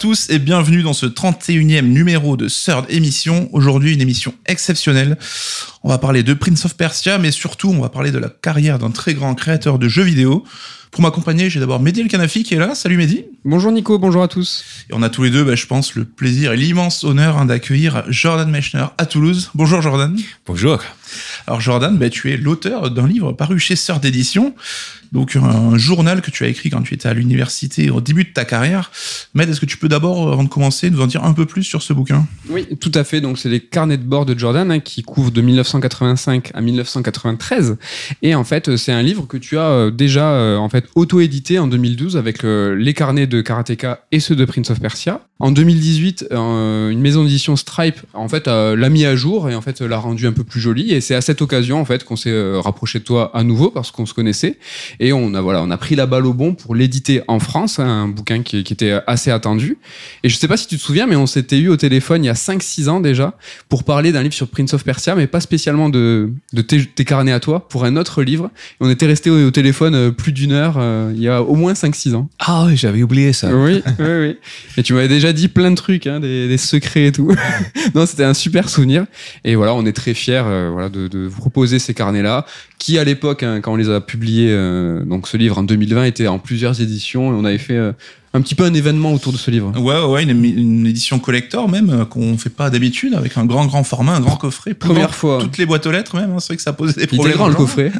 Tous et bienvenue dans ce 31e numéro de Third Émission. Aujourd'hui, une émission exceptionnelle. On va parler de Prince of Persia, mais surtout, on va parler de la carrière d'un très grand créateur de jeux vidéo. Pour m'accompagner, j'ai d'abord Mehdi El Kanafi qui est là. Salut Mehdi. Bonjour Nico, bonjour à tous. Et on a tous les deux, bah, je pense, le plaisir et l'immense honneur hein, d'accueillir Jordan Mechner à Toulouse. Bonjour Jordan. Bonjour. Alors Jordan, bah, tu es l'auteur d'un livre paru chez Sœur d'édition donc un journal que tu as écrit quand tu étais à l'université au début de ta carrière. Med, est-ce que tu peux d'abord, avant de commencer, nous en dire un peu plus sur ce bouquin? Oui, tout à fait. Donc c'est les carnets de bord de Jordan hein, qui couvrent de 1985 à 1993. Et en fait, c'est un livre que tu as euh, déjà euh, en fait auto-édité en 2012 avec euh, les carnets de Karateka et ceux de Prince of Persia. En 2018, une maison d'édition Stripe en fait l'a mis à jour et en fait l'a rendu un peu plus joli. Et c'est à cette occasion en fait qu'on s'est rapproché de toi à nouveau parce qu'on se connaissait et on a voilà, on a pris la balle au bon pour l'éditer en France, hein, un bouquin qui, était assez attendu. Et je sais pas si tu te souviens, mais on s'était eu au téléphone il y a 5-6 ans déjà pour parler d'un livre sur Prince of Persia, mais pas spécialement de, de tes, carnets à toi, pour un autre livre. On était resté au, téléphone euh, plus d'une heure euh, il y a au moins 5-6 ans. Ah oui, j'avais oublié ça. Oui, oui, oui. Et tu m'avais déjà dit plein de trucs, hein, des, secrets et tout. non, c'était un super souvenir. Et voilà, on est très fiers euh, voilà, de, de, vous proposer ces carnets-là, qui à l'époque, hein, quand on les a publiés, donc ce livre en 2020 était en plusieurs éditions et on avait fait euh, un petit peu un événement autour de ce livre. Ouais, ouais, une, édition collector même euh, qu'on fait pas d'habitude avec un grand grand format, un grand coffret. Première fois. Toutes les boîtes aux lettres même. Hein, c'est vrai que ça posait des problèmes. Il grand le coffret.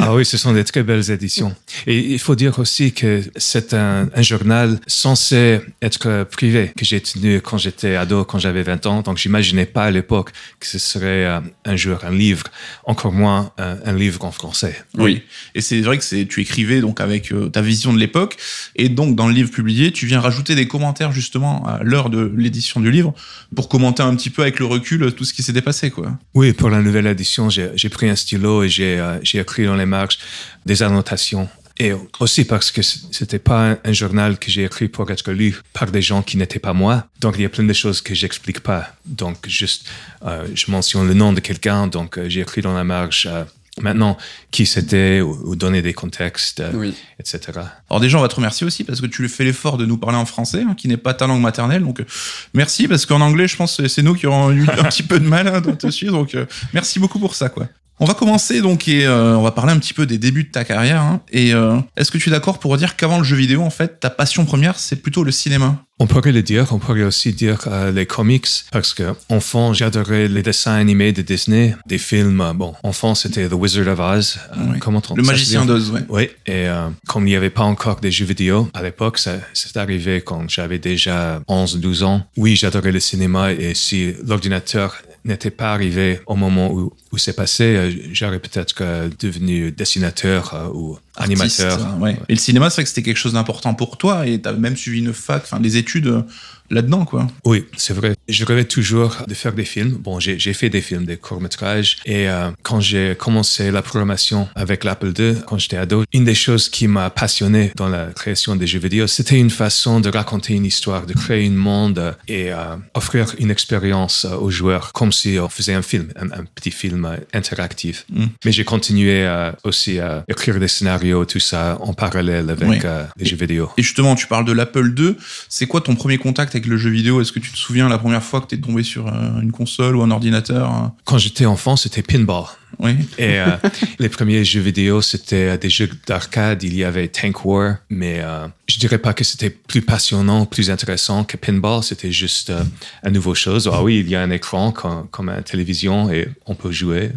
ah oui, ce sont des très belles éditions. Et il faut dire aussi que c'est un, journal censé être privé que j'ai tenu quand j'étais ado, quand j'avais 20 ans. Donc j'imaginais pas à l'époque que ce serait euh, un jour un livre, encore moins un, livre en français. Oui. Et c'est vrai que c'est tu écrivais donc avec euh, ta vision de l'époque et donc dans le livre public tu viens rajouter des commentaires justement à l'heure de l'édition du livre pour commenter un petit peu avec le recul tout ce qui s'était passé. Quoi. Oui, pour la nouvelle édition, j'ai pris un stylo et euh, j'ai écrit dans les marges des annotations. Et aussi parce que c'était pas un journal que j'ai écrit pour être lu par des gens qui n'étaient pas moi. Donc il y a plein de choses que j'explique pas. Donc juste, euh, je mentionne le nom de quelqu'un. Donc euh, j'ai écrit dans la marge Maintenant, qui c'était, ou, donner des contextes, euh, etc. Alors déjà, on va te remercier aussi parce que tu fais l'effort de nous parler en français, hein, qui n'est pas ta langue maternelle. Donc euh, merci parce qu'en anglais, je pense que c'est nous qui aurons eu un petit peu de mal hein, te suivre. Donc euh, merci beaucoup pour ça, quoi. On va commencer donc et on va parler un petit peu des débuts de ta carrière. Hein. et est-ce que tu es d'accord pour dire qu'avant le jeu vidéo, en fait, ta passion première, c'est plutôt le cinéma? On pourrait le dire, on pourrait aussi dire euh, les comics, parce que enfant, j'adorais les dessins animés de Disney, des films. Euh, bon, enfant, c'était The Wizard of Oz. Euh, comment on, Le magicien d'Oz, oui. Oui, et comme il n'y avait pas encore des jeux vidéo à l'époque, c'est arrivé quand j'avais déjà 11-12 ans. Oui, j'adorais le cinéma et si l'ordinateur n'était pas arrivé au moment où, où c'est passé, j'aurais peut-être devenu dessinateur ou animateur. Et le cinéma, c'est vrai que c'était quelque chose d'important pour toi et tu as même suivi une fac, enfin des études euh, là-dedans, quoi. Oui, c'est vrai. Je rêvais toujours de faire des films. Bon, j'ai fait des films, des courts-métrages. Et euh, quand j'ai commencé la programmation avec l'Apple II, quand j'étais ado, une des choses qui m'a passionné dans la création des jeux vidéo, c'était une façon de raconter une histoire, de créer un monde et euh, offrir une expérience aux joueurs comme si on faisait un film, un, petit film interactif. Mm. Mais j'ai continué aussi à écrire des scénarios, tout ça en parallèle avec euh, les jeux vidéo. Et justement, tu parles de l'Apple II. C'est quoi ton premier contact avec le jeu vidéo Est-ce que tu te souviens la première fois que tu es tombé sur euh, une console ou un ordinateur hein? Quand j'étais enfant, c'était pinball. Oui. Et euh, les premiers jeux vidéo, c'était des jeux d'arcade. Il y avait Tank War, mais euh, je dirais pas que c'était plus passionnant, plus intéressant que pinball. C'était juste euh, une nouvelle chose. Ah oui, il y a un écran comme, comme une télévision et on peut jouer.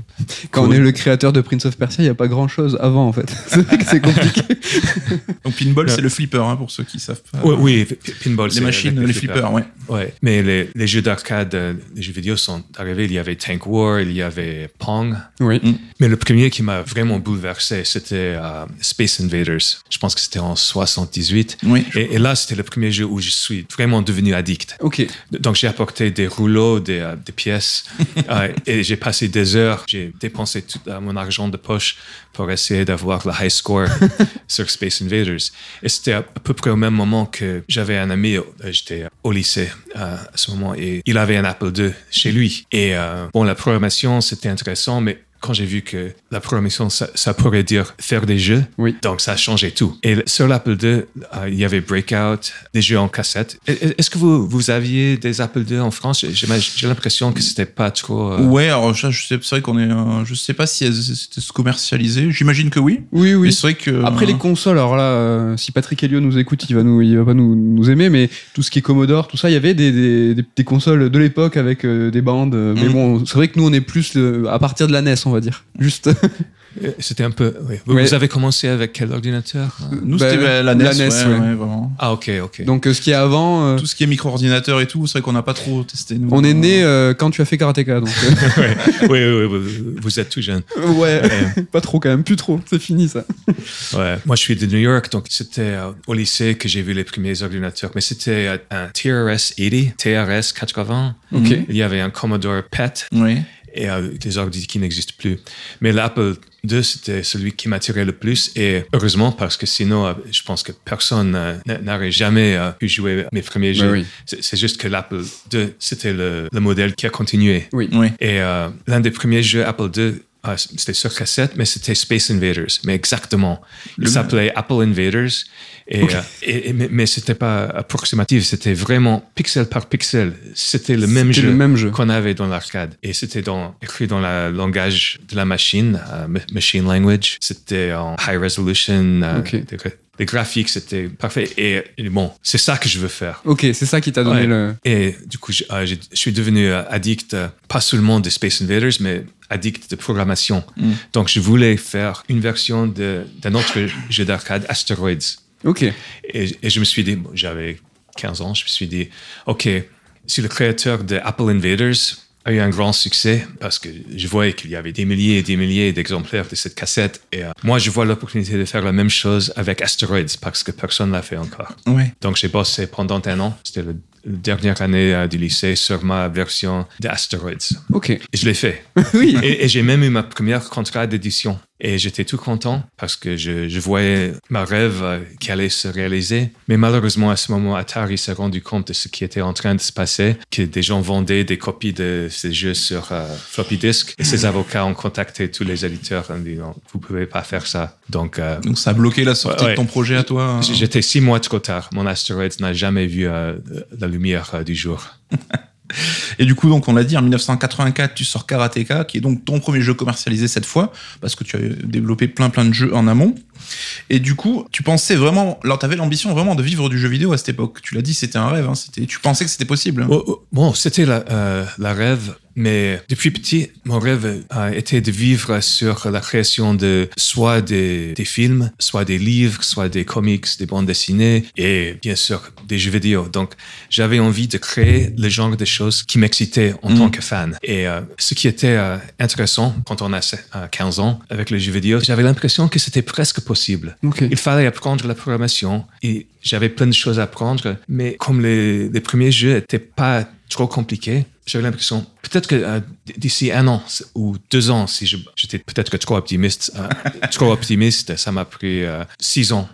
Quand on est le créateur de Prince of Persia, il n'y a pas grand chose avant en fait. c'est compliqué. Donc pinball, c'est le flipper hein, pour ceux qui savent pas. Oui, pinball, les machines, les flippers, ouais. ouais. Mais les, les jeux d'arcade, les jeux vidéo sont arrivés. Il y avait Tank War, il y avait Pong. Oui. Mm. Mais le premier qui m'a vraiment bouleversé, c'était euh, Space Invaders. Je pense que c'était en 78. Oui. Et, là, c'était le premier jeu où je suis vraiment devenu addict. Ok. Donc, j'ai apporté des rouleaux, des, euh, des pièces, euh, et j'ai passé des heures. J'ai dépensé tout mon argent de poche pour essayer d'avoir le high score sur Space Invaders. Et c'était à peu près au même moment que j'avais un ami, j'étais au lycée à ce moment, et il avait un Apple II chez lui. Et bon, la programmation, c'était intéressant, mais quand j'ai vu que la programmation, ça, ça pourrait dire faire des jeux, Oui. donc ça a changé tout. Et sur l'Apple II, euh, il y avait Breakout, des jeux en cassette. Et- Est-ce que vous, vous aviez des Apple II en France? J'ai j'ai l'impression que c'était pas trop... euh, Ouais, alors ça, je sais, c'est vrai qu'on est, euh, je sais pas si c'était se commercialiser. J'imagine que oui. Oui, oui. c'est vrai que Après les consoles, alors là, euh, si Patrick Helio nous écoute, il va nous, il va pas nous, nous aimer, mais tout ce qui est Commodore, tout ça, il y avait des, des, des- des consoles de l'époque avec euh, des bandes. euh, Mais Mhm. bon, c'est vrai que nous, on est plus le- à partir de la NES, on va dire. Juste. C'était un peu... oui. Vous, Ouais. vous avez commencé avec quel ordinateur? Nous Bah, c'était bah, la NES, la NES, ouais, ouais. ouais, vraiment. Ah, ok, ok. Donc, euh, ce qui est avant, euh, Tout ce qui est micro-ordinateur et tout, c'est vrai qu'on n'a pas trop testé. Nous. on est né euh, quand tu as fait Karateka. Donc, euh, oui, oui, oui, vous, vous êtes tout jeune. ouais, pas trop quand même, plus trop. C'est fini ça. Ouais. Moi, je suis de New York, donc c'était euh, au lycée que j'ai vu les premiers ordinateurs. Mais c'était un TRS 80, TRS 80. Ok. Il y avait un Commodore PET Oui. Et euh, des ordi qui n'existent plus. Mais l'Apple II, c'était celui qui m'attirait le plus. Et heureusement, parce que sinon, euh, je pense que personne euh, n'aurait jamais euh, pu jouer mes premiers jeux. oui. C'est c'est juste que l'Apple II, c'était le, le modèle qui a continué. Oui. Oui. Et euh, l'un des premiers jeux Apple II, ah, c'était sur cassette, mais c'était Space Invaders. Mais exactement. Il s'appelait Apple Invaders. Et, euh, et- mais, mais c'était pas approximatif, c'était vraiment pixel par pixel. C'était le même C'était jeu le même jeu. qu'on avait dans l'arcade. Et c'était dans, écrit dans le langage de la machine, euh, ma- machine language. C'était en high resolution. euh, Ok. Des les graphiques, c'était parfait. Et, et bon, c'est ça que je veux faire. Ok, c'est ça qui t'a donné Ouais. le. Et du coup, je, euh, je suis devenu euh, addict, euh, pas seulement de Space Invaders, mais addict de programmation. Mm. Donc, je voulais faire une version d'un autre jeu d'arcade, Asteroids. Ok. Et, et je me suis dit, bon, j'avais 15 ans, je me suis dit, OK, si le créateur de Apple Invaders a eu un grand succès, parce que je voyais qu'il y avait des milliers et des milliers d'exemplaires de cette cassette, et euh, moi, je vois l'opportunité de faire la même chose avec Asteroids, parce que personne ne l'a fait encore. Ouais. Donc, j'ai bossé pendant un an. C'était la la dernière année euh, du lycée sur ma version d'Asteroids. Ok. Et je l'ai fait. oui. Et, et j'ai même eu ma première contrat d'édition. Et j'étais tout content parce que je, je voyais ma rêve euh, qui allait se réaliser. Mais malheureusement, à ce moment, Atari s'est rendu compte de ce qui était en train de se passer, que des gens vendaient des copies de ces jeux sur euh, floppy disk. Et ces avocats ont contacté tous les éditeurs en disant, vous pouvez pas faire ça. Donc, euh, Donc ça a bloqué la sortie Ouais, de ton projet à toi. hein. J'étais six mois trop tard. Mon Asteroids n'a jamais vu euh, la lumière du jour. Et du coup, donc, on l'a dit, en 1984, tu sors Karateka, qui est donc ton premier jeu commercialisé cette fois, parce que tu as développé plein plein de jeux en amont. Et du coup, tu pensais vraiment, alors tu avais l'ambition vraiment de vivre du jeu vidéo à cette époque. Tu l'as dit, c'était un rêve, hein, c'était, tu pensais que c'était possible. Oh, oh, Bon, c'était la, euh, la rêve, mais depuis petit, mon rêve a été de vivre sur la création de soit des, des films, soit des livres, soit des comics, des bandes dessinées et bien sûr des jeux vidéo. Donc, j'avais envie de créer le genre de choses qui m'excitaient en Mm. tant que fan. Et euh, ce qui était euh, intéressant quand on a euh, 15 ans avec les jeux vidéo, j'avais l'impression que c'était presque possible. Il fallait apprendre la programmation et j'avais plein de choses à apprendre, mais comme les, les premiers jeux n'étaient pas trop compliqués, j'avais l'impression, peut-être que euh, d'ici un an ou deux ans, si je- j'étais peut-être que trop optimiste, euh, trop optimiste, ça m'a pris euh, six ans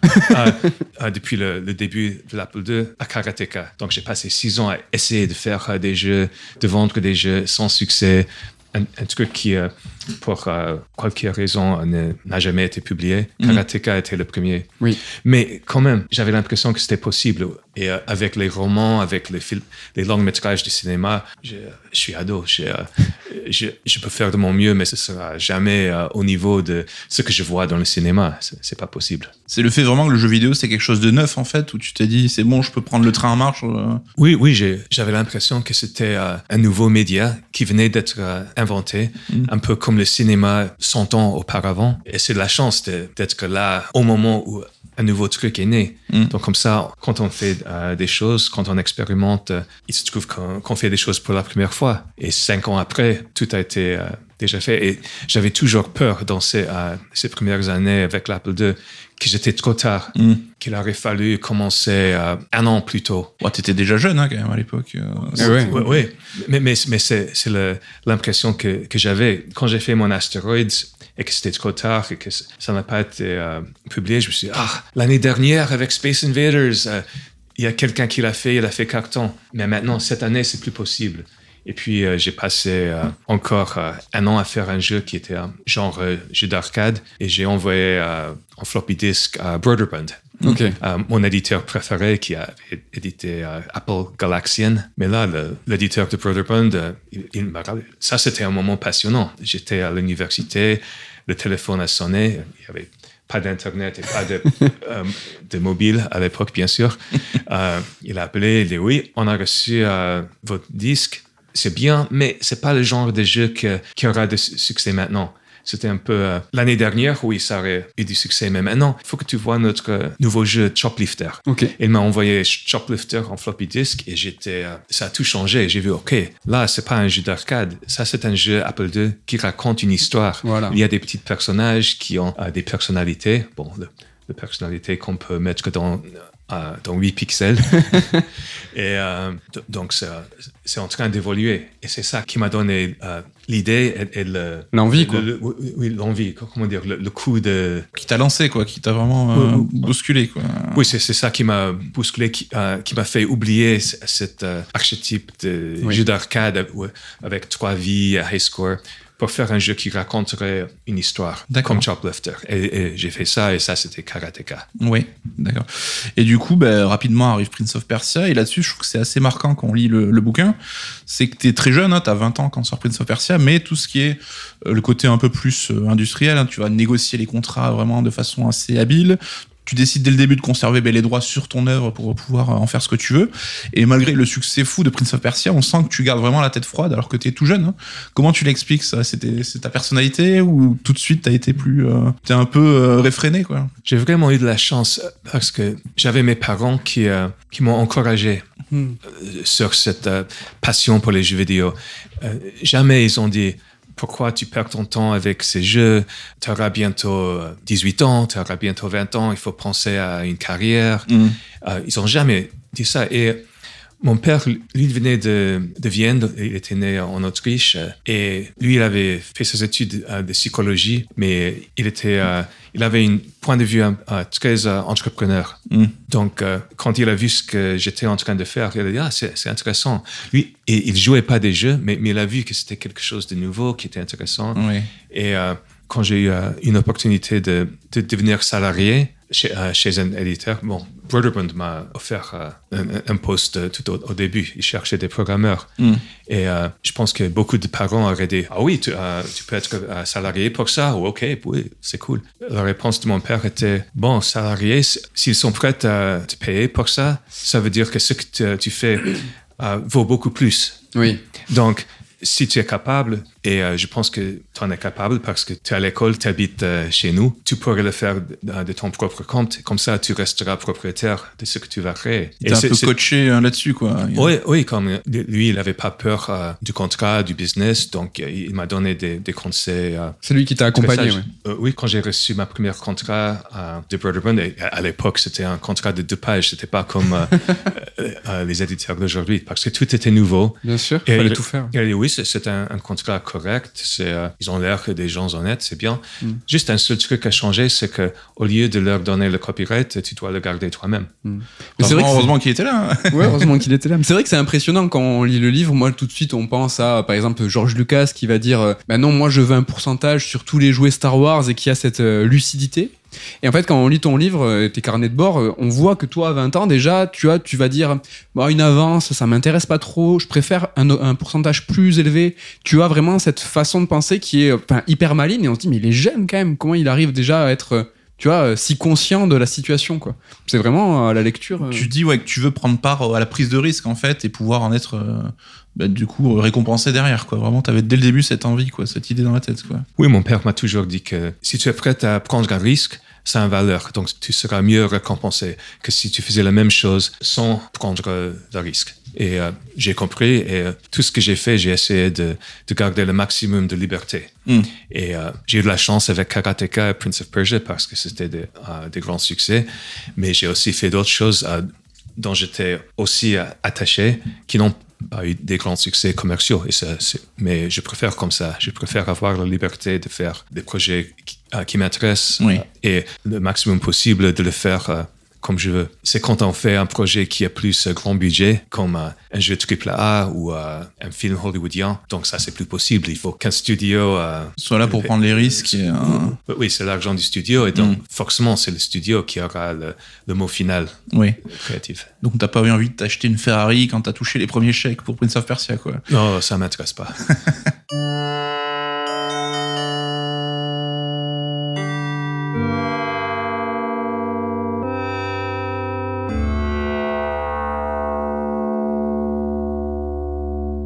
depuis le, le début de l'Apple II à Karateka. Donc j'ai passé six ans à essayer de faire des jeux, de vendre des jeux sans succès, un, un truc qui, euh, pour euh, quelque raison, euh, n'a jamais été publié. Mhm. Karateka était le premier. Oui. Mais quand même, j'avais l'impression que c'était possible. Et euh, avec les romans, avec les, les longs métrages du cinéma, je, je suis ado. Je, euh, je, je peux faire de mon mieux, mais ce sera jamais euh, au niveau de ce que je vois dans le cinéma. C'est pas possible. C'est le fait vraiment que le jeu vidéo, c'est quelque chose de neuf, en fait, où tu t'es dit, c'est bon, je peux prendre le train en marche. euh. Oui, oui, j'avais l'impression que c'était euh, un nouveau média qui venait d'être euh, inventé, Mm. un peu comme le cinéma 100 ans auparavant. Et c'est de la chance d'être là au moment où un nouveau truc est né. Mm. Donc comme ça, quand on fait euh, des choses, quand on expérimente, euh, il se trouve qu'on fait des choses pour la première fois. Et cinq ans après, tout a été euh, déjà fait. Et j'avais toujours peur dans ces, euh, ces premières années avec l'Apple II que j'étais trop tard, Mm. qu'il aurait fallu commencer euh, un an plus tôt. Ouais, t'étais déjà jeune, hein, quand même, à l'époque. ouais. Oui, oui. mais, mais, mais c'est, l'impression que, que j'avais. Quand j'ai fait mon Asteroids et que c'était trop tard et que ça n'a pas été euh, publié, je me suis dit, ah, l'année dernière avec Space Invaders, euh, il y a quelqu'un qui l'a fait, il a fait carton. Mais maintenant, cette année, c'est plus possible. Et puis euh, j'ai passé encore un an à faire un jeu qui était un genre jeu d'arcade et j'ai envoyé en floppy disk à Broderbund. Euh, mon éditeur préféré qui a édité euh, Apple Galaxian. Mais là, l'éditeur de Broderbund, euh, il, il m'a rappelé- Ça, c'était un moment passionnant. J'étais à l'université, le téléphone a sonné, il n'y avait pas d'Internet et pas de, euh, de mobile à l'époque, bien sûr. Il a appelé, il dit Oui, on a reçu votre disque, c'est bien, mais c'est pas le genre de jeu que- qui aura de su- succès maintenant. C'était un peu euh, l'année dernière, oui, ça aurait eu du succès, mais maintenant, il faut que tu vois notre euh, nouveau jeu Choplifter. Ok. Il m'a envoyé Choplifter en floppy disk et j'étais, euh, ça a tout changé. J'ai vu, ok, là, c'est pas un jeu d'arcade, ça c'est un jeu Apple II qui raconte une histoire. Voilà. Il y a des petits personnages qui ont euh, des personnalités. Bon, le, le personnalité qu'on peut mettre dans euh, dans 8 pixels. et euh, donc c'est en train d'évoluer. Et c'est ça qui m'a donné euh, l'idée et, et le L'envie, le- quoi. le- oui, oui, l'envie. Comment dire le, le coup de Qui t'a lancé, quoi, qui t'a vraiment euh, bousculé, quoi. oui, c'est c'est ça qui m'a bousculé, qui, euh, qui m'a fait oublier c- cet euh, archétype de Oui. jeu d'arcade avec- ouais, avec trois vies, high score, pour faire un jeu qui raconterait une histoire, comme Choplifter. Et, et j'ai fait ça, et ça, c'était Karateka. Oui, d'accord. Et du coup, bah, rapidement arrive Prince of Persia, et là-dessus, je trouve que c'est assez marquant quand on lit le, le bouquin. C'est que t'es très jeune, hein, t'as 20 ans quand sort Prince of Persia, mais tout ce qui est euh, le côté un peu plus euh, industriel, hein, tu vas négocier les contrats vraiment de façon assez habile. Tu décides dès le début de conserver ben, les droits sur ton œuvre pour pouvoir euh, en faire ce que tu veux. Et malgré le succès fou de Prince of Persia, on sent que tu gardes vraiment la tête froide alors que t'es tout jeune. hein. Comment tu l'expliques ça? C'était c'est ta personnalité ou tout de suite t'as été plus, euh, t'es un peu euh, réfréné quoi? J'ai vraiment eu de la chance parce que j'avais mes parents qui, euh, qui m'ont encouragé Hmm. sur cette passion pour les jeux vidéo. Jamais ils ont dit pourquoi tu perds ton temps avec ces jeux, tu auras bientôt euh, 18 ans, tu auras bientôt 20 ans, il faut penser à une carrière. Euh, ils n'ont jamais dit ça. Et mon père, lui, il venait de, de Vienne, il était né en Autriche, euh, et lui, il avait fait ses études euh, de psychologie, mais il, était, euh, il avait un point de vue euh, très euh, entrepreneur. Mm. Donc, quand il a vu ce que j'étais en train de faire, il a dit, ah, c'est intéressant. Lui, et il jouait pas des jeux, mais, mais il a vu que c'était quelque chose de nouveau, qui était intéressant. Oui. Et quand j'ai eu euh, une opportunité de, de devenir salarié chez, euh, chez un éditeur, bon, Broderbund m'a offert euh, un, un poste tout au, au début. Il cherchait des programmeurs. Mm. Et je pense que beaucoup de parents auraient dit Ah oui, tu, tu peux être salarié pour ça? Ou Ok, oui, c'est cool. La réponse de mon père était Bon, salarié, s'ils sont prêts à te payer pour ça, ça veut dire que ce que tu- fais vaut beaucoup plus. Oui. Donc, si tu es capable, et euh, je pense que tu en es capable parce que tu es à l'école, tu habites euh, chez nous, tu pourrais le faire de, de ton propre compte. Comme ça, tu resteras propriétaire de ce que tu vas créer. T'es un peu coaché euh, là-dessus, quoi. oui, oui, comme euh, lui, il n'avait pas peur euh, du contrat, du business, donc il m'a donné des, des conseils. C'est lui qui t'a accompagné. Euh, oui, quand j'ai reçu ma première contrat de Broderbund, à l'époque, c'était un contrat de deux pages, c'était pas comme euh, euh, les éditeurs d'aujourd'hui, parce que tout était nouveau. Bien sûr, Et il fallait tout faire. Il a dit oui, c'est- un, un contrat correct. C'est, euh, ils ont l'air que des gens honnêtes, c'est bien. Mm. Juste un seul truc à changer, c'est que au lieu de leur donner le copyright, tu dois le garder toi-même. Mais c'est vrai que c'est- heureusement qu'il était là. hein. Ouais, heureusement qu'il était là. C'est vrai que c'est impressionnant quand on lit le livre. Moi, tout de suite, on pense à, par exemple, George Lucas qui va dire, bah non, moi, je veux un pourcentage sur tous les jouets Star Wars et qui a cette euh, lucidité. Et en fait, quand on lit ton livre, euh, tes carnets de bord, euh, on voit que toi, à 20 ans, déjà, tu as, tu vas dire, bon, une avance, ça m'intéresse pas trop, je préfère un, un pourcentage plus élevé. Tu as vraiment cette façon de penser qui est, euh, enfin, hyper maligne et on se dit, mais il est jeune quand même. Comment il arrive déjà à être, tu vois, si conscient de la situation, quoi? C'est vraiment la lecture. Tu dis ouais que tu veux prendre part à la prise de risque en fait et pouvoir en être euh, bah, du coup récompensé derrière quoi. Vraiment, t'avais dès le début cette envie quoi, cette idée dans la tête quoi. Oui, mon père m'a toujours dit que si tu es prêt à prendre un risque, ça a une valeur. Donc, tu seras mieux récompensé que si tu faisais la même chose sans prendre euh, le risque. Et euh, j'ai compris et euh, tout ce que j'ai fait, j'ai essayé de, de garder le maximum de liberté. Mm. Et euh, j'ai eu de la chance avec Karateka et Prince of Persia parce que c'était des, euh, des grands succès. Mais j'ai aussi fait d'autres choses euh, dont j'étais aussi euh, attaché qui n'ont pas eu des grands succès commerciaux. Et ça, c'est- mais je préfère comme ça. Je préfère avoir la liberté de faire des projets qui, euh, qui m'intéressent Oui. euh, et le maximum possible de le faire euh, comme je veux. C'est quand on fait un projet qui a plus euh, grand budget, comme euh, un jeu triple A ou euh, un film hollywoodien. Donc ça, c'est plus possible. Il faut qu'un studio euh, Soit là pour prendre les risques. Et, euh, Oui, c'est l'argent du studio et donc Mm. forcément, c'est le studio qui aura le, le mot final oui. créatif. Donc t'as pas eu envie de t'acheter une Ferrari quand t'as touché les premiers chèques pour Prince of Persia, quoi. Non, ça m'intéresse pas.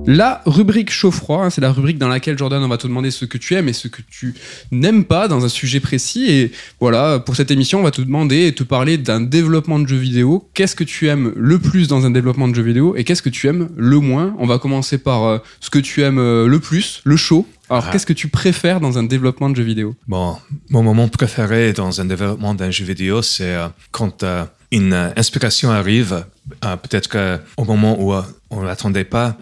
La rubrique chaud-froid, hein, c'est la rubrique dans laquelle Jordan, on va te demander ce que tu aimes et ce que tu n'aimes pas dans un sujet précis. Et voilà, pour cette émission, on va te demander et te parler d'un développement de jeu vidéo. Qu'est-ce que tu aimes le plus dans un développement de jeu vidéo et qu'est-ce que tu aimes le moins? On va commencer par euh, ce que tu aimes euh, le plus, le chaud. Alors, Ah. qu'est-ce que tu préfères dans un développement de jeu vidéo? Bon, mon moment préféré dans un développement d'un jeu vidéo, c'est euh, quand une inspiration arrive, peut-être qu'au moment où on ne l'attendait pas,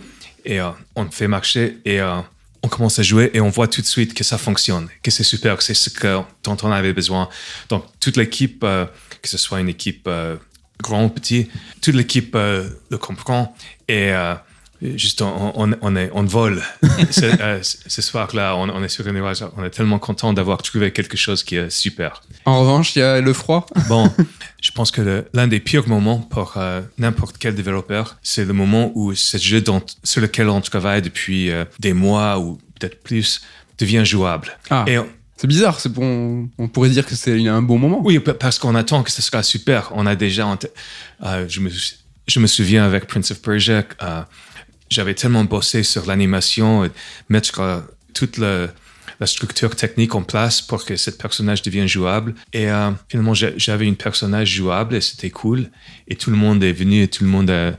et euh, on fait marcher, et euh, on commence à jouer, et on voit tout de suite que ça fonctionne, que c'est super, que c'est ce que, dont on avait besoin. Donc, toute l'équipe, euh, que ce soit une équipe euh, grand ou petit, toute l'équipe euh, le comprend, et euh, Juste, on, on, on, est, on vole. ce, euh, ce soir-là, on, on est sur une nuage. On est tellement content d'avoir trouvé quelque chose qui est super. En revanche, il y a le froid. Bon, je pense que l'un des pires moments pour euh, n'importe quel développeur, c'est le moment où ce jeu dont, sur lequel on travaille depuis euh, des mois ou peut-être plus devient jouable. Ah. Et C'est bizarre, c'est bon, on pourrait dire que c'est un bon moment. oui, pa- parce qu'on attend que ce sera super. On a déjà je, me, je me souviens avec Prince of Persia, j'avais tellement bossé sur l'animation, et mettre euh, toute le- la structure technique en place pour que ce personnage devienne jouable. Et euh, finalement, j'avais une personnage jouable et c'était cool. Et tout le monde est venu et tout le monde a,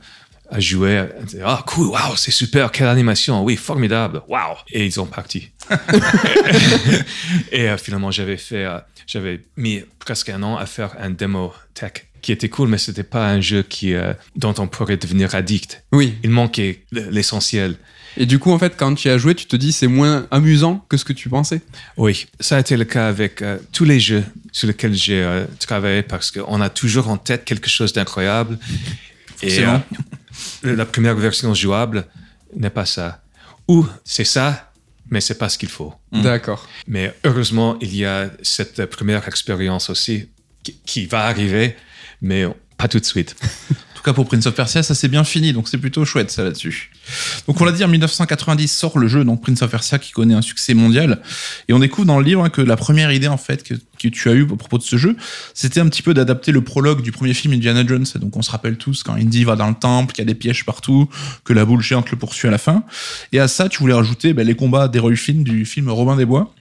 a joué. Ah, cool, wow, c'est super, quelle animation, oui, formidable, wow. Et ils ont parti. Et euh, finalement, j'avais fait, j'avais mis presque un an à faire un démo tech qui était cool, mais c'était pas un jeu qui, euh, dont on pourrait devenir addict. Oui. Il manquait l'essentiel. Et du coup, en fait, quand tu y as joué, tu te dis c'est moins amusant que ce que tu pensais. Oui, ça a été le cas avec euh, tous les jeux sur lesquels j'ai euh, travaillé parce qu'on a toujours en tête quelque chose d'incroyable. Et la première version jouable n'est pas ça. Ou c'est ça, mais c'est pas ce qu'il faut. Mm. D'accord. Mais heureusement, il y a cette première expérience aussi qui, qui va arriver, mais pas tout de suite. En tout cas, pour Prince of Persia, ça s'est bien fini, donc c'est plutôt chouette ça là-dessus. Donc on l'a dit, en 1990 sort le jeu, donc Prince of Persia, qui connaît un succès mondial. Et on découvre dans le livre hein, que la première idée en fait que, tu as eue à propos de ce jeu, c'était un petit peu d'adapter le prologue du premier film Indiana Jones. Donc on se rappelle tous quand Indy va dans le temple, qu'il y a des pièges partout, que la boule géante le poursuit à la fin. Et à ça, tu voulais rajouter ben, les combats d'Heroic Finn du film Robin des Bois.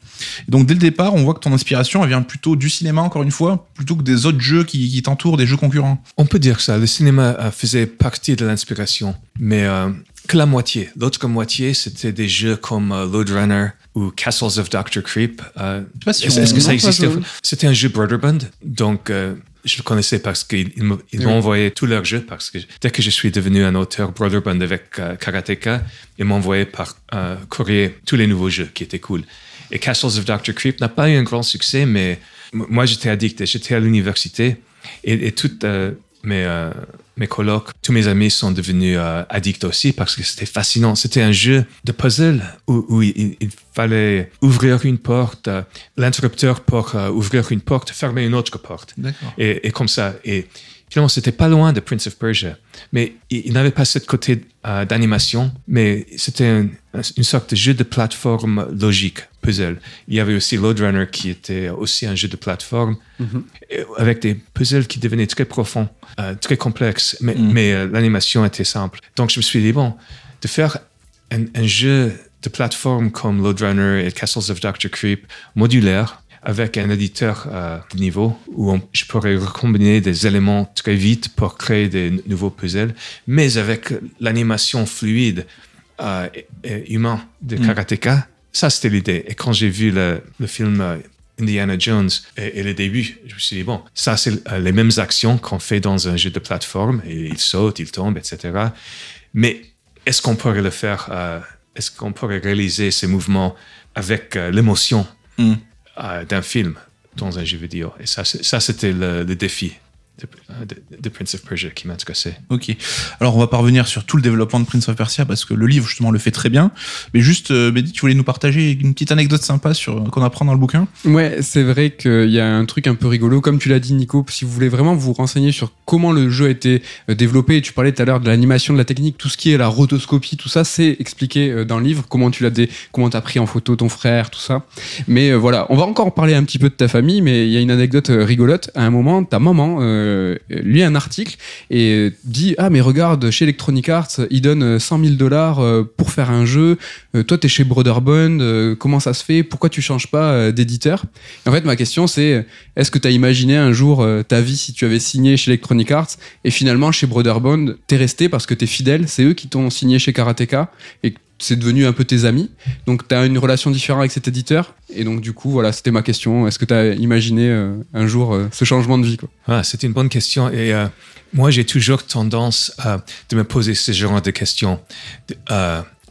Et donc dès le départ, on voit que ton inspiration elle vient plutôt du cinéma, encore une fois, plutôt que des autres jeux qui, qui t'entourent, des jeux concurrents. On peut dire ça. Le cinéma euh, faisait partie de l'inspiration, mais euh, que la moitié. L'autre moitié, c'était des jeux comme euh, Load Runner ou Castles of Dr. Creep. Euh, sais pas si Est-ce on- est-ce que non, ça existait je- C'était un jeu Brotherhood, donc euh, je le connaissais parce qu'ils ils m'ont Oui. envoyé tous leurs jeux parce que dès que je suis devenu un auteur Brotherhood avec euh, Karateka, ils m'ont envoyé par euh, courrier tous les nouveaux jeux qui étaient cool. Et Castles of Dr. Creep n'a pas eu un grand succès, mais moi j'étais addict. J'étais à l'université et, et toutes euh, mes, euh, mes colocs, tous mes amis sont devenus euh, addicts aussi parce que c'était fascinant. C'était un jeu de puzzle où, où il, il fallait ouvrir une porte, euh, l'interrupteur pour ouvrir une porte, fermer une autre porte. Et, et comme ça. Et finalement, c'était pas loin de Prince of Persia. Mais il, il n'avait pas ce côté d'animation, mais c'était un- une sorte de jeu de plateforme logique, puzzle. Il y avait aussi Load Runner qui était aussi un jeu de plateforme et avec des puzzles qui devenaient très profonds, euh, très complexes, mais, Mm. mais euh, l'animation était simple. Donc je me suis dit, bon, de faire un, un jeu de plateforme comme Load Runner et Castles of Dr. Creep modulaire, avec un éditeur euh, de niveau où on- je pourrais recombiner des éléments très vite pour créer des nouveaux puzzles, mais avec l'animation fluide euh, et, et humain de Mm. Ça, c'était l'idée. Et quand j'ai vu le, le film euh, Indiana Jones et, et le début, je me suis dit, bon, ça, c'est euh, les mêmes actions qu'on fait dans un jeu de plateforme. Et il saute, il tombe, etc. Mais est-ce qu'on pourrait le faire euh, Est-ce qu'on pourrait réaliser ces mouvements avec l'émotion Mm. d'un film dans un jeu vidéo? Et ça, c'était le, le défi. De, de Prince of Persia qui m'a intéressé. Ok. Alors on va pas revenir sur tout le développement de Prince of Persia parce que le livre justement le fait très bien. Mais juste, euh, Mehdi, tu voulais nous partager une petite anecdote sympa sur qu'on apprend dans le bouquin? Ouais, c'est vrai qu'il y a un truc un peu rigolo. Comme tu l'as dit, Nico, si vous voulez vraiment vous renseigner sur comment le jeu a été euh, développé, et tu parlais tout à l'heure de l'animation, de la technique, tout ce qui est la rotoscopie, tout ça, c'est expliqué euh, dans le livre. Comment tu l'as dé... comment t'as pris en photo ton frère, tout ça. Mais euh, voilà, on va encore parler un petit peu de ta famille, mais il y a une anecdote euh, rigolote. À un moment, ta maman euh, lit un article et euh, dit ah mais regarde chez Electronic Arts, ils donnent euh, 100 000 dollars euh, pour faire un jeu. Euh, toi, t'es chez Brotherbond, euh, comment ça se fait? Pourquoi tu changes pas euh, d'éditeur? En fait, ma question c'est est-ce que tu as imaginé un jour euh, ta vie si tu avais signé chez Electronic Arts et finalement chez Brotherbond, t'es resté parce que t'es fidèle, c'est eux qui t'ont signé chez Karateka et c'est devenu un peu tes amis. Donc tu as une relation différente avec cet éditeur et donc du coup voilà, c'était ma question, est-ce que tu as imaginé euh, un jour euh, ce changement de vie quoi? Ah, c'est une bonne question. Et euh, moi, j'ai toujours tendance à de me poser ce genre de questions.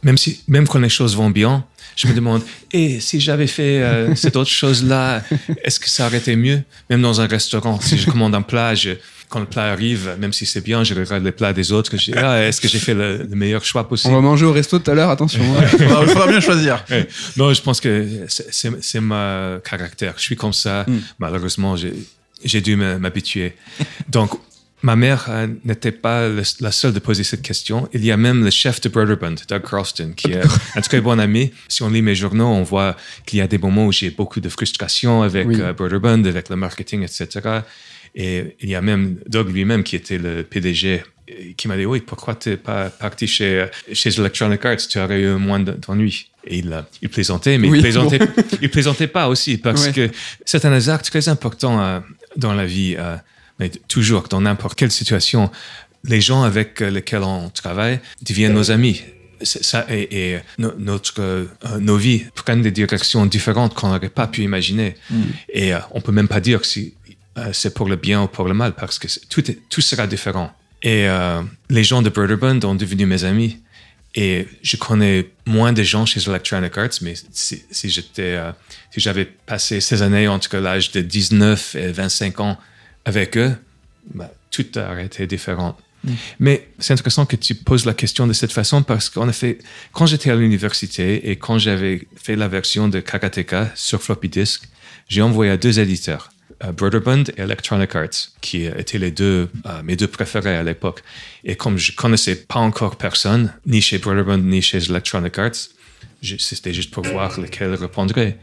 Même, si, même quand les choses vont bien, je me demande, et si j'avais fait cette autre chose-là, est-ce que ça aurait été mieux? Même dans un restaurant, si je commande un plat, je- quand le plat arrive, même si c'est bien, je regarde les plats des autres. Je dis, ah, est-ce que j'ai fait le, le meilleur choix On possible va manger au resto tout à l'heure, attention. hein. faudra, faudra bien choisir. Ouais. Non, je pense que c'est- ma caractère. Je suis comme ça. Malheureusement, j'ai dû m'habituer. Donc, ma mère euh, n'était pas le- la seule de poser cette question. Il y a même le chef de Brotherbund, Doug Croston, qui est un très bon ami. Si on lit mes journaux, on voit qu'il y a des moments où j'ai beaucoup de frustration avec Oui. euh, Brotherbund, avec le marketing, etc. Et il y a même Doug lui-même qui était le PDG qui m'a dit oui pourquoi t'es pas parti chez chez Electronic Arts? Tu aurais eu moins de- d'ennuis. Et il euh, il plaisantait mais Oui, il plaisantait il plaisantait pas aussi parce Ouais. que c'est un hasard très important euh, dans la vie euh, mais toujours dans n'importe quelle situation les gens avec lesquels on travaille deviennent nos amis. Ça et, et no- notre euh, nos vies prennent des directions différentes qu'on n'aurait pas pu imaginer. Et euh, on peut même pas dire si euh, c'est pour le bien ou pour le mal parce que tout, est- tout sera différent. Et euh, les gens de Brotherbund ont devenu mes amis. Et je connais moins de gens chez Electronic Arts, mais si, si j'étais, euh, si j'avais passé ces années entre l'âge de 19 et 25 ans avec eux, bah, tout aurait été différent. Mais c'est intéressant que tu poses la question de cette façon parce qu'en effet, quand j'étais à l'université et quand j'avais fait la version de Karateka sur floppy disk, j'ai envoyé à deux éditeurs, euh, Brotherbund et Electronic Arts, qui étaient les deux, euh, mes deux préférés à l'époque. Et comme je connaissais pas encore personne, ni chez Brotherbund ni chez Electronic Arts, c'était juste pour voir lequel répondrait.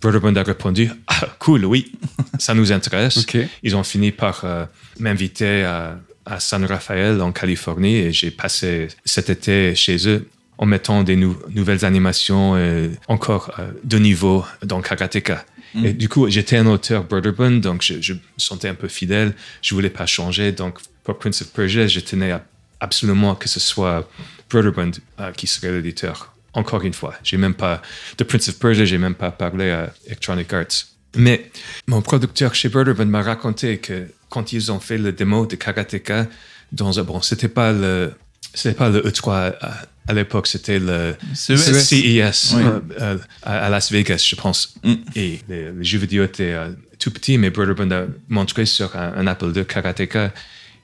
Brotherbund a répondu Ah, cool, oui, ça nous intéresse. Ils ont fini par euh, m'inviter à, à San Rafael en Californie et j'ai passé cet été chez eux en mettant des nou- nouvelles animations euh, encore de niveau dans Karateka. Et du coup, j'étais un auteur Brotherbund, donc je, me sentais un peu fidèle. Je voulais pas changer. Donc, pour Prince of Persia, je tenais à- absolument que ce soit Brotherbund euh, qui serait l'éditeur. Encore une fois, j'ai même pas de Prince of Persia, j'ai même pas parlé à Electronic Arts. Mais mon producteur chez Brotherbund m'a raconté que quand ils ont fait le démo de Karateka dans un bon, c'était pas le c'était pas le E3 à, à l'époque, c'était le CES. CES Oui. euh, euh, à, à Las Vegas, je pense. Mm. Et les, les jeux vidéo étaient euh, tout petits, mais Brotherbund a montré sur un, un Apple II Karateka.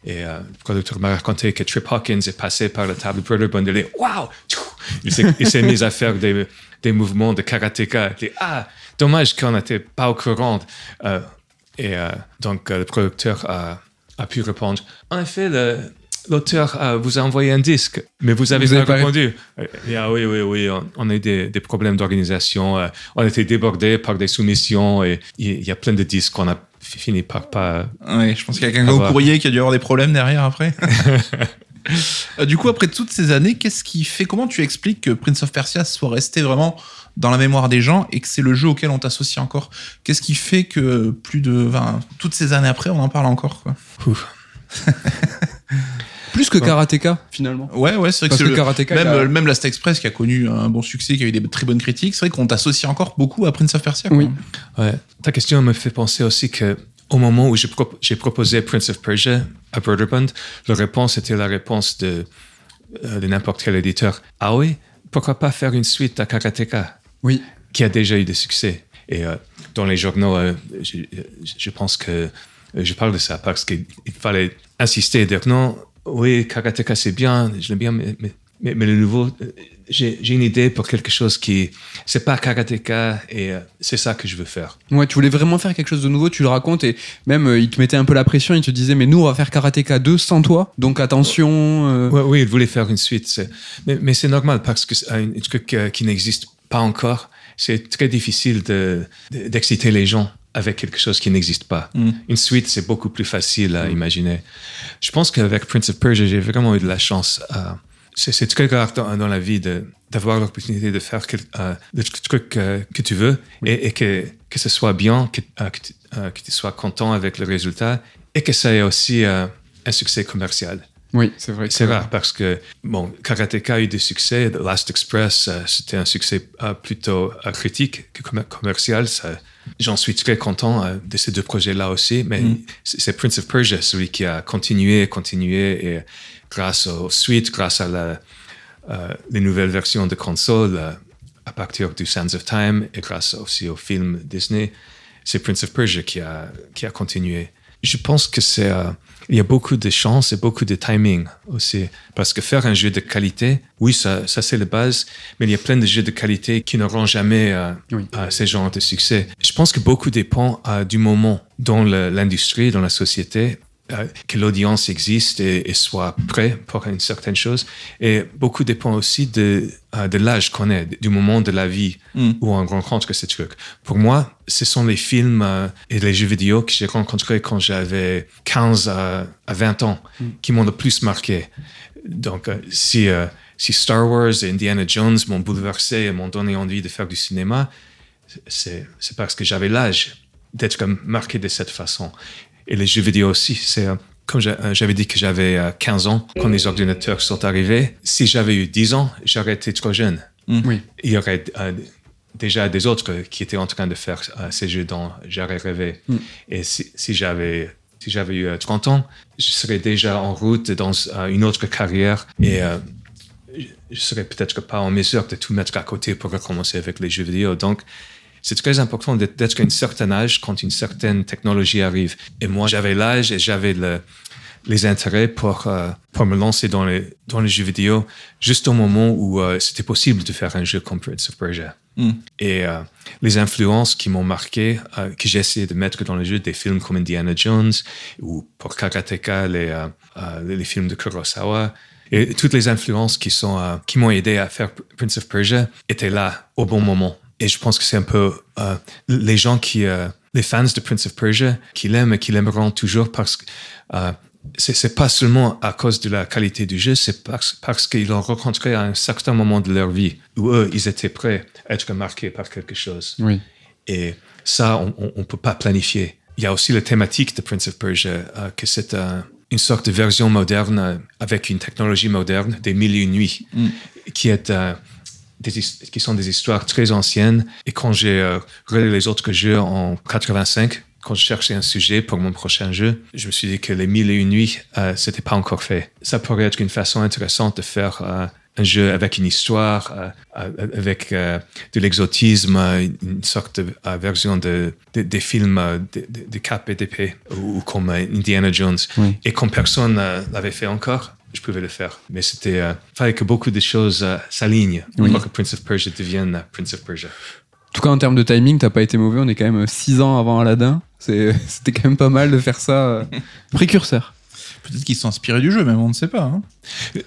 Et euh, le producteur m'a raconté que Trip Hawkins est passé par la table de Brotherbund. Il est Waouh Il s'est il s'est mis à faire des, des mouvements de Karateka. Il dit Ah, dommage qu'on n'était pas au courant. Et donc, le producteur a, a pu répondre En effet, le- L'auteur euh, vous a envoyé un disque, mais vous avez Vous pas répondu. Euh, et, ah oui, oui, oui, on, on a eu des, des problèmes d'organisation. euh, on a été débordés par des soumissions et il y a plein de disques qu'on a fi- fini par pas. Ouais, je pense qu'il y a quelqu'un au courrier qui a dû avoir des problèmes derrière après. Euh, du coup, après toutes ces années, qu'est-ce qui fait, comment tu expliques que Prince of Persia soit resté vraiment dans la mémoire des gens et que c'est le jeu auquel on t'associe encore? Qu'est-ce qui fait que plus de, enfin, toutes ces années après, on en parle encore quoi? Ouf. Plus que Karateka finalement. Ouais, ouais, c'est vrai que Parce que le- Karateka, même, a- euh, même Last Express qui a connu un bon succès, qui a eu des très bonnes critiques, c'est vrai qu'on t'associe encore beaucoup à Prince of Persia. quoi. Oui. Ouais. Ta question me fait penser aussi que au moment où j'ai pro- j'ai proposé Prince of Persia à Brotherbund, la réponse était la réponse de, euh, de n'importe quel éditeur. Ah oui, pourquoi pas faire une suite à Karateka? Oui. qui a déjà eu des succès. Et euh, dans les journaux, euh, je, je pense que je parle de ça parce qu'il fallait insister et dire non, oui, karateka c'est bien, je l'aime bien, mais, mais, mais, le nouveau, euh, j'ai une idée pour quelque chose qui, c'est pas karateka et euh, c'est ça que je veux faire. Ouais, tu voulais vraiment faire quelque chose de nouveau, tu le racontes et même euh, il te mettait un peu la pression, il te disait mais nous on va faire karateka 2 sans toi, donc attention. oui, il voulait faire une suite, mais, mais c'est normal parce que c'est un truc qui n'existe pas encore. C'est très difficile d'exciter les gens avec quelque chose qui n'existe pas. Mm. Une suite, c'est beaucoup plus facile à mm. imaginer. Je pense qu'avec Prince of Persia, j'ai vraiment eu de la chance. Euh, c'est très rare dans, la vie d'avoir l'opportunité de faire euh, le truc euh, que tu veux et, que, que ce soit bien, que, que, tu, sois content avec le résultat et que ça ait aussi un succès commercial. Oui, c'est vrai. C'est rare parce que, bon, Karateka a eu des succès. The Last Express, c'était un succès plutôt critique que commercial. Ça, J'en suis très content euh, de ces deux projets-là aussi, mais mm. c'est Prince of Persia, celui qui a continué, continué, et grâce aux suites, grâce à la, euh, les nouvelles versions de console, euh, à partir du Sands of Time, et grâce aussi au film Disney, c'est Prince of Persia qui a, qui a continué. Je pense que c'est il y a beaucoup de chance et beaucoup de timing aussi. Parce que faire un jeu de qualité, oui, ça, ça c'est la base, mais il y a plein de jeux de qualité qui n'auront jamais euh, euh, ces genres de succès. Je pense que beaucoup dépend euh, du moment dans l'industrie, dans la société, euh, que l'audience existe et, soit prêt pour une certaine chose. Et beaucoup dépend aussi de, euh, de l'âge qu'on est, du moment de la vie mm. où on rencontre ces trucs. Pour moi, ce sont les films euh, et les jeux vidéo que j'ai rencontrés quand j'avais 15 à, 20 ans mm. qui m'ont le plus marqué. Donc, si, si Star Wars et Indiana Jones m'ont bouleversé et m'ont donné envie de faire du cinéma, c'est parce que j'avais l'âge d'être marqué de cette façon. Et les jeux vidéo aussi, c'est euh, comme euh, j'avais dit que j'avais 15 euh, ans quand les ordinateurs sont arrivés. Si j'avais eu 10 ans, j'aurais été trop jeune. Mm. Oui. Il y aurait déjà des autres qui étaient en train de faire ces jeux dont j'aurais rêvé. Mm. Et si, si j'avais si j'avais eu 30 ans, je serais déjà en route dans une autre carrière et je serais peut-être pas en mesure de tout mettre à côté pour recommencer avec les jeux vidéo. Donc, c'est très important d'être à un certain âge quand une certaine technologie arrive. Et moi, j'avais l'âge et j'avais le, les intérêts pour, euh, pour me lancer dans les, dans les jeux vidéo juste au moment où euh, c'était possible de faire un jeu comme Prince of Persia. Hmm. Et euh, les influences qui m'ont marqué, que j'ai essayé de mettre dans les jeux, des films comme Indiana Jones ou pour Karateka, les, les films de Kurosawa, et toutes les influences qui, sont, qui m'ont aidé à faire Prince of Persia étaient là au bon moment. Et je pense que c'est un peu euh, les gens qui, euh, les fans de Prince of Persia, qui l'aiment et qui l'aimeront toujours parce que euh, c'est pas seulement à cause de la qualité du jeu, c'est parce, parce qu'ils l'ont rencontré à un certain moment de leur vie où eux, ils étaient prêts à être marqués par quelque chose. Oui. Et ça, on ne peut pas planifier. Il y a aussi la thématique de Prince of Persia, euh, que c'est une sorte de version moderne avec une technologie moderne des mille et une nuits, mm. qui est qui sont des histoires très anciennes. Et quand j'ai euh, regardé les autres jeux en 85, quand je cherchais un sujet pour mon prochain jeu, je me suis dit que les mille et une nuits, euh, c'était pas encore fait. Ça pourrait être une façon intéressante de faire euh, un jeu avec une histoire, euh, avec de l'exotisme, une sorte de version de, des films de, de, cap et d'épée, ou, comme Indiana Jones. Et comme personne l'avait fait encore, je pouvais le faire. Mais c'était, euh, fallait que beaucoup de choses euh, s'alignent pour que Prince of Persia devienne Prince of Persia. En tout cas, en termes de timing, t'as pas été mauvais. On est quand même six ans avant Aladdin. C'était quand même pas mal de faire ça. Euh, précurseur. Peut-être qu'ils sont inspirés du jeu, même on ne sait pas. Hein.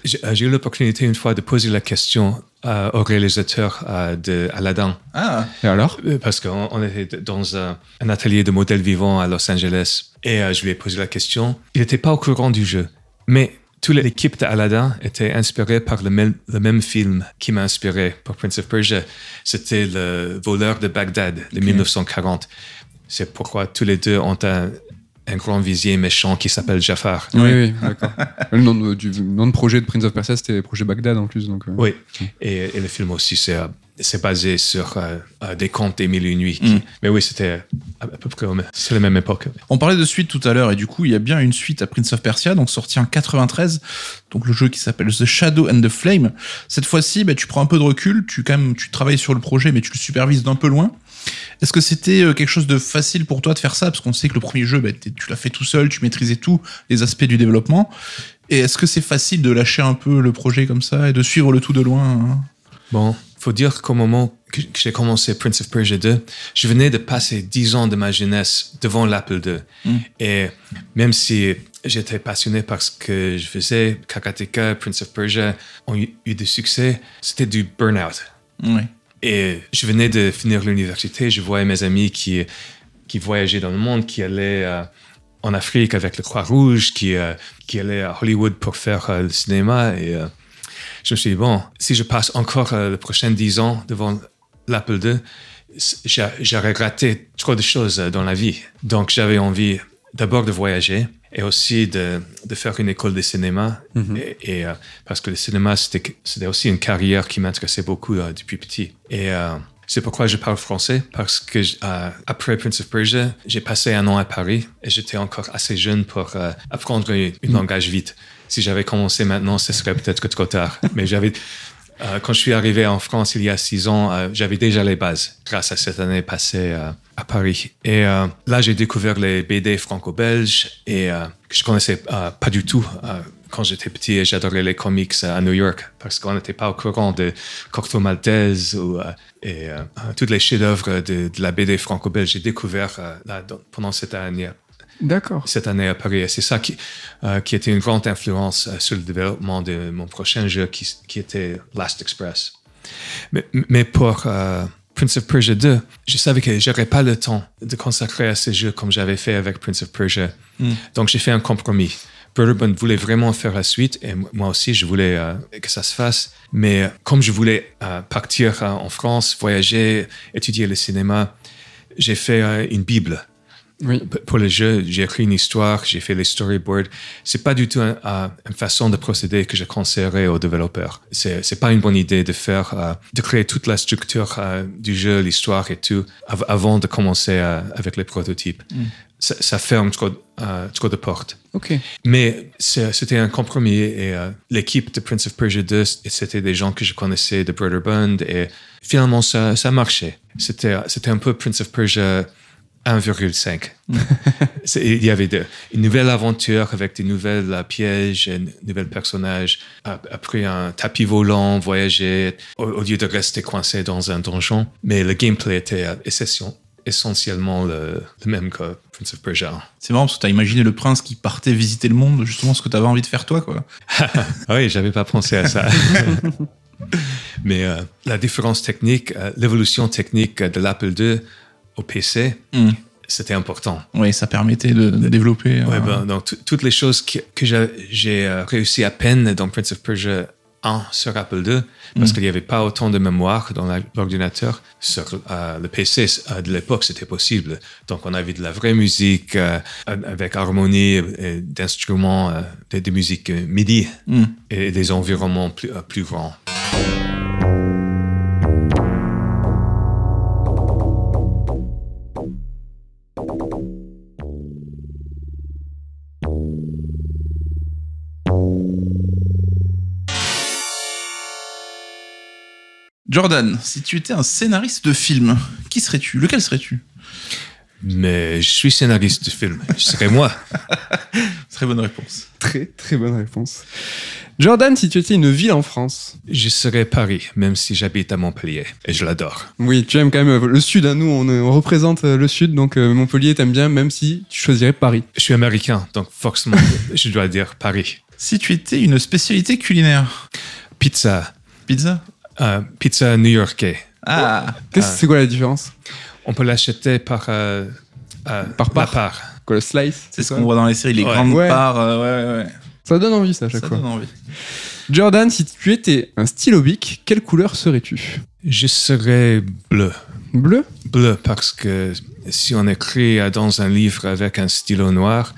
J'ai eu l'opportunité une fois de poser la question au réalisateur de Aladdin. Ah, et alors? Parce qu'on était dans un, atelier de modèles vivants à Los Angeles. Et je lui ai posé la question. Il n'était pas au courant du jeu. Mais toute l'équipe d'Aladdin était inspirée par le même, le même film qui m'a inspiré pour Prince of Persia. C'était Le voleur de Bagdad de 1940. C'est pourquoi tous les deux ont un, un grand visier méchant qui s'appelle Jafar. Oui, oui, d'accord. le nom de, du nom de projet de Prince of Persia, c'était le projet Bagdad en plus. Donc, euh. Oui, et, et, le film aussi, c'est euh, c'est basé sur euh, euh, des contes des mille et une nuits. Mm. Mais oui, c'était à peu près c'est la même époque. On parlait de suite tout à l'heure et du coup, il y a bien une suite à Prince of Persia, donc sorti en 93, donc le jeu qui s'appelle The Shadow and the Flame. Cette fois-ci, bah, tu prends un peu de recul, tu quand même tu travailles sur le projet, mais tu le supervises d'un peu loin. Est-ce que c'était euh, quelque chose de facile pour toi de faire ça? Parce qu'on sait que le premier jeu, bah, tu l'as fait tout seul, tu maîtrisais tous les aspects du développement. Et est-ce que c'est facile de lâcher un peu le projet comme ça et de suivre le tout de loin hein? Bon, faut dire qu'au moment que j'ai commencé Prince of Persia 2, je venais de passer 10 ans de ma jeunesse devant l'Apple II. Mm. Et même si j'étais passionné par ce que je faisais, Karateka, Prince of Persia ont eu, eu du succès, c'était du burn-out. Ouais. Et je venais de finir l'université, je voyais mes amis qui, qui voyageaient dans le monde, qui allaient euh, en Afrique avec le Croix-Rouge, qui, euh, qui allaient à Hollywood pour faire euh, le cinéma. Et je me suis dit, bon, si je passe encore euh, les prochains dix ans devant l'Apple II, c- j'a- j'aurais raté trop de choses euh, dans la vie. Donc j'avais envie d'abord de voyager et aussi de, de faire une école de cinéma. Et, et, euh, parce que le cinéma, c'était aussi une carrière qui m'intéressait beaucoup euh, depuis petit. Et euh, c'est pourquoi je parle français, parce que après Prince of Persia, j'ai passé un an à Paris et j'étais encore assez jeune pour apprendre une, une langage vite. Si j'avais commencé maintenant, ce serait peut-être trop tard. Mais euh, quand je suis arrivé en France il y a six ans, euh, j'avais déjà les bases grâce à cette année passée euh, à Paris. Et là, j'ai découvert les BD franco-belges et que je connaissais pas du tout. quand j'étais petit et j'adorais les comics à New York parce qu'on n'était pas au courant de Corto Maltese ou, et tous les chefs-d'œuvre de, de la BD franco-belge. J'ai découvert là, pendant cette année D'accord. cette année à Paris. Et c'est ça qui, euh, qui était une grande influence euh, sur le développement de mon prochain jeu qui, qui était Last Express. Mais, mais pour euh, Prince of Persia 2, je savais que j'aurais pas le temps de consacrer à ce jeu comme j'avais fait avec Prince of Persia. Donc j'ai fait un compromis. Burlerbund voulait vraiment faire la suite et moi aussi je voulais euh, que ça se fasse. Mais euh, comme je voulais euh, partir en France, voyager, étudier le cinéma, j'ai fait une Bible Oui. Pour le jeu, j'ai écrit une histoire, j'ai fait les storyboards. C'est pas du tout un- un- une façon de procéder que je conseillerais aux développeurs. C'est c'est pas une bonne idée de faire, euh, de créer toute la structure euh, du jeu, l'histoire et tout, av- avant de commencer euh, avec les prototypes. Ça, ça ferme trop, trop de portes. Mais c'est- c'était un compromis et l'équipe de Prince of Persia 2, c'était des gens que je connaissais de Brother Bund et finalement ça, ça marchait. C'était c'était un peu Prince of Persia 1,5. C'est- Il y avait de, une nouvelle aventure avec des nouvelles euh, pièges, nouveaux personnages. Ap- Après un tapis volant, voyager, au, au lieu de rester coincé dans un donjon. Mais le gameplay était euh, essentiel- essentiellement le, le même que Prince of Persia 1. C'est marrant parce que t'as imaginé le prince qui partait visiter le monde, justement ce que t'avais envie de faire toi, quoi. Ah oui, j'avais pas pensé à ça. Mais euh, la différence technique, euh, l'évolution technique de l'Apple II au PC, Mm. c'était important. Oui, ça permettait de, de développer. Ouais, euh, ben, donc tout- toutes les choses que, que j'ai- euh, réussi à peine dans Prince of Persia 1 sur Apple II, parce qu'il n'y avait pas autant de mémoire dans l'ordinateur. Sur euh, le PC euh, de l'époque, c'était possible. Donc on avait de la vraie musique euh, avec harmonie, d'instruments, des, des musiques MIDI Mm. et des environnements plus, plus grands. Jordan, si tu étais un scénariste de film, qui serais-tu? Lequel serais-tu? Mais je suis scénariste de film. Je serais moi. Très bonne réponse. Très très bonne réponse. Jordan, si tu étais une ville en France. Je serais Paris, même si j'habite à Montpellier. Et je l'adore. Oui, tu aimes quand même euh, le sud. hein. Nous, on, euh, on représente euh, le sud, donc euh, Montpellier t'aime bien, même si tu choisirais Paris. Je suis américain, donc forcément, je dois dire Paris. Si tu étais une spécialité culinaire, Pizza. pizza? Euh, pizza new-yorkais. Ah, Qu'est-ce Ah. c'est quoi la différence On peut l'acheter par, euh, euh, Par part. part. Quoi, le slice c'est ce qu'on voit dans les séries, les Ouais. grandes Ouais. parts. euh, ouais, ouais. Ça donne envie, ça, à chaque Ça fois. donne envie. Jordan, si tu étais un stylo bic, quelle couleur serais-tu Je serais bleu. Bleu? Bleu parce que si on écrit dans un livre avec un stylo noir,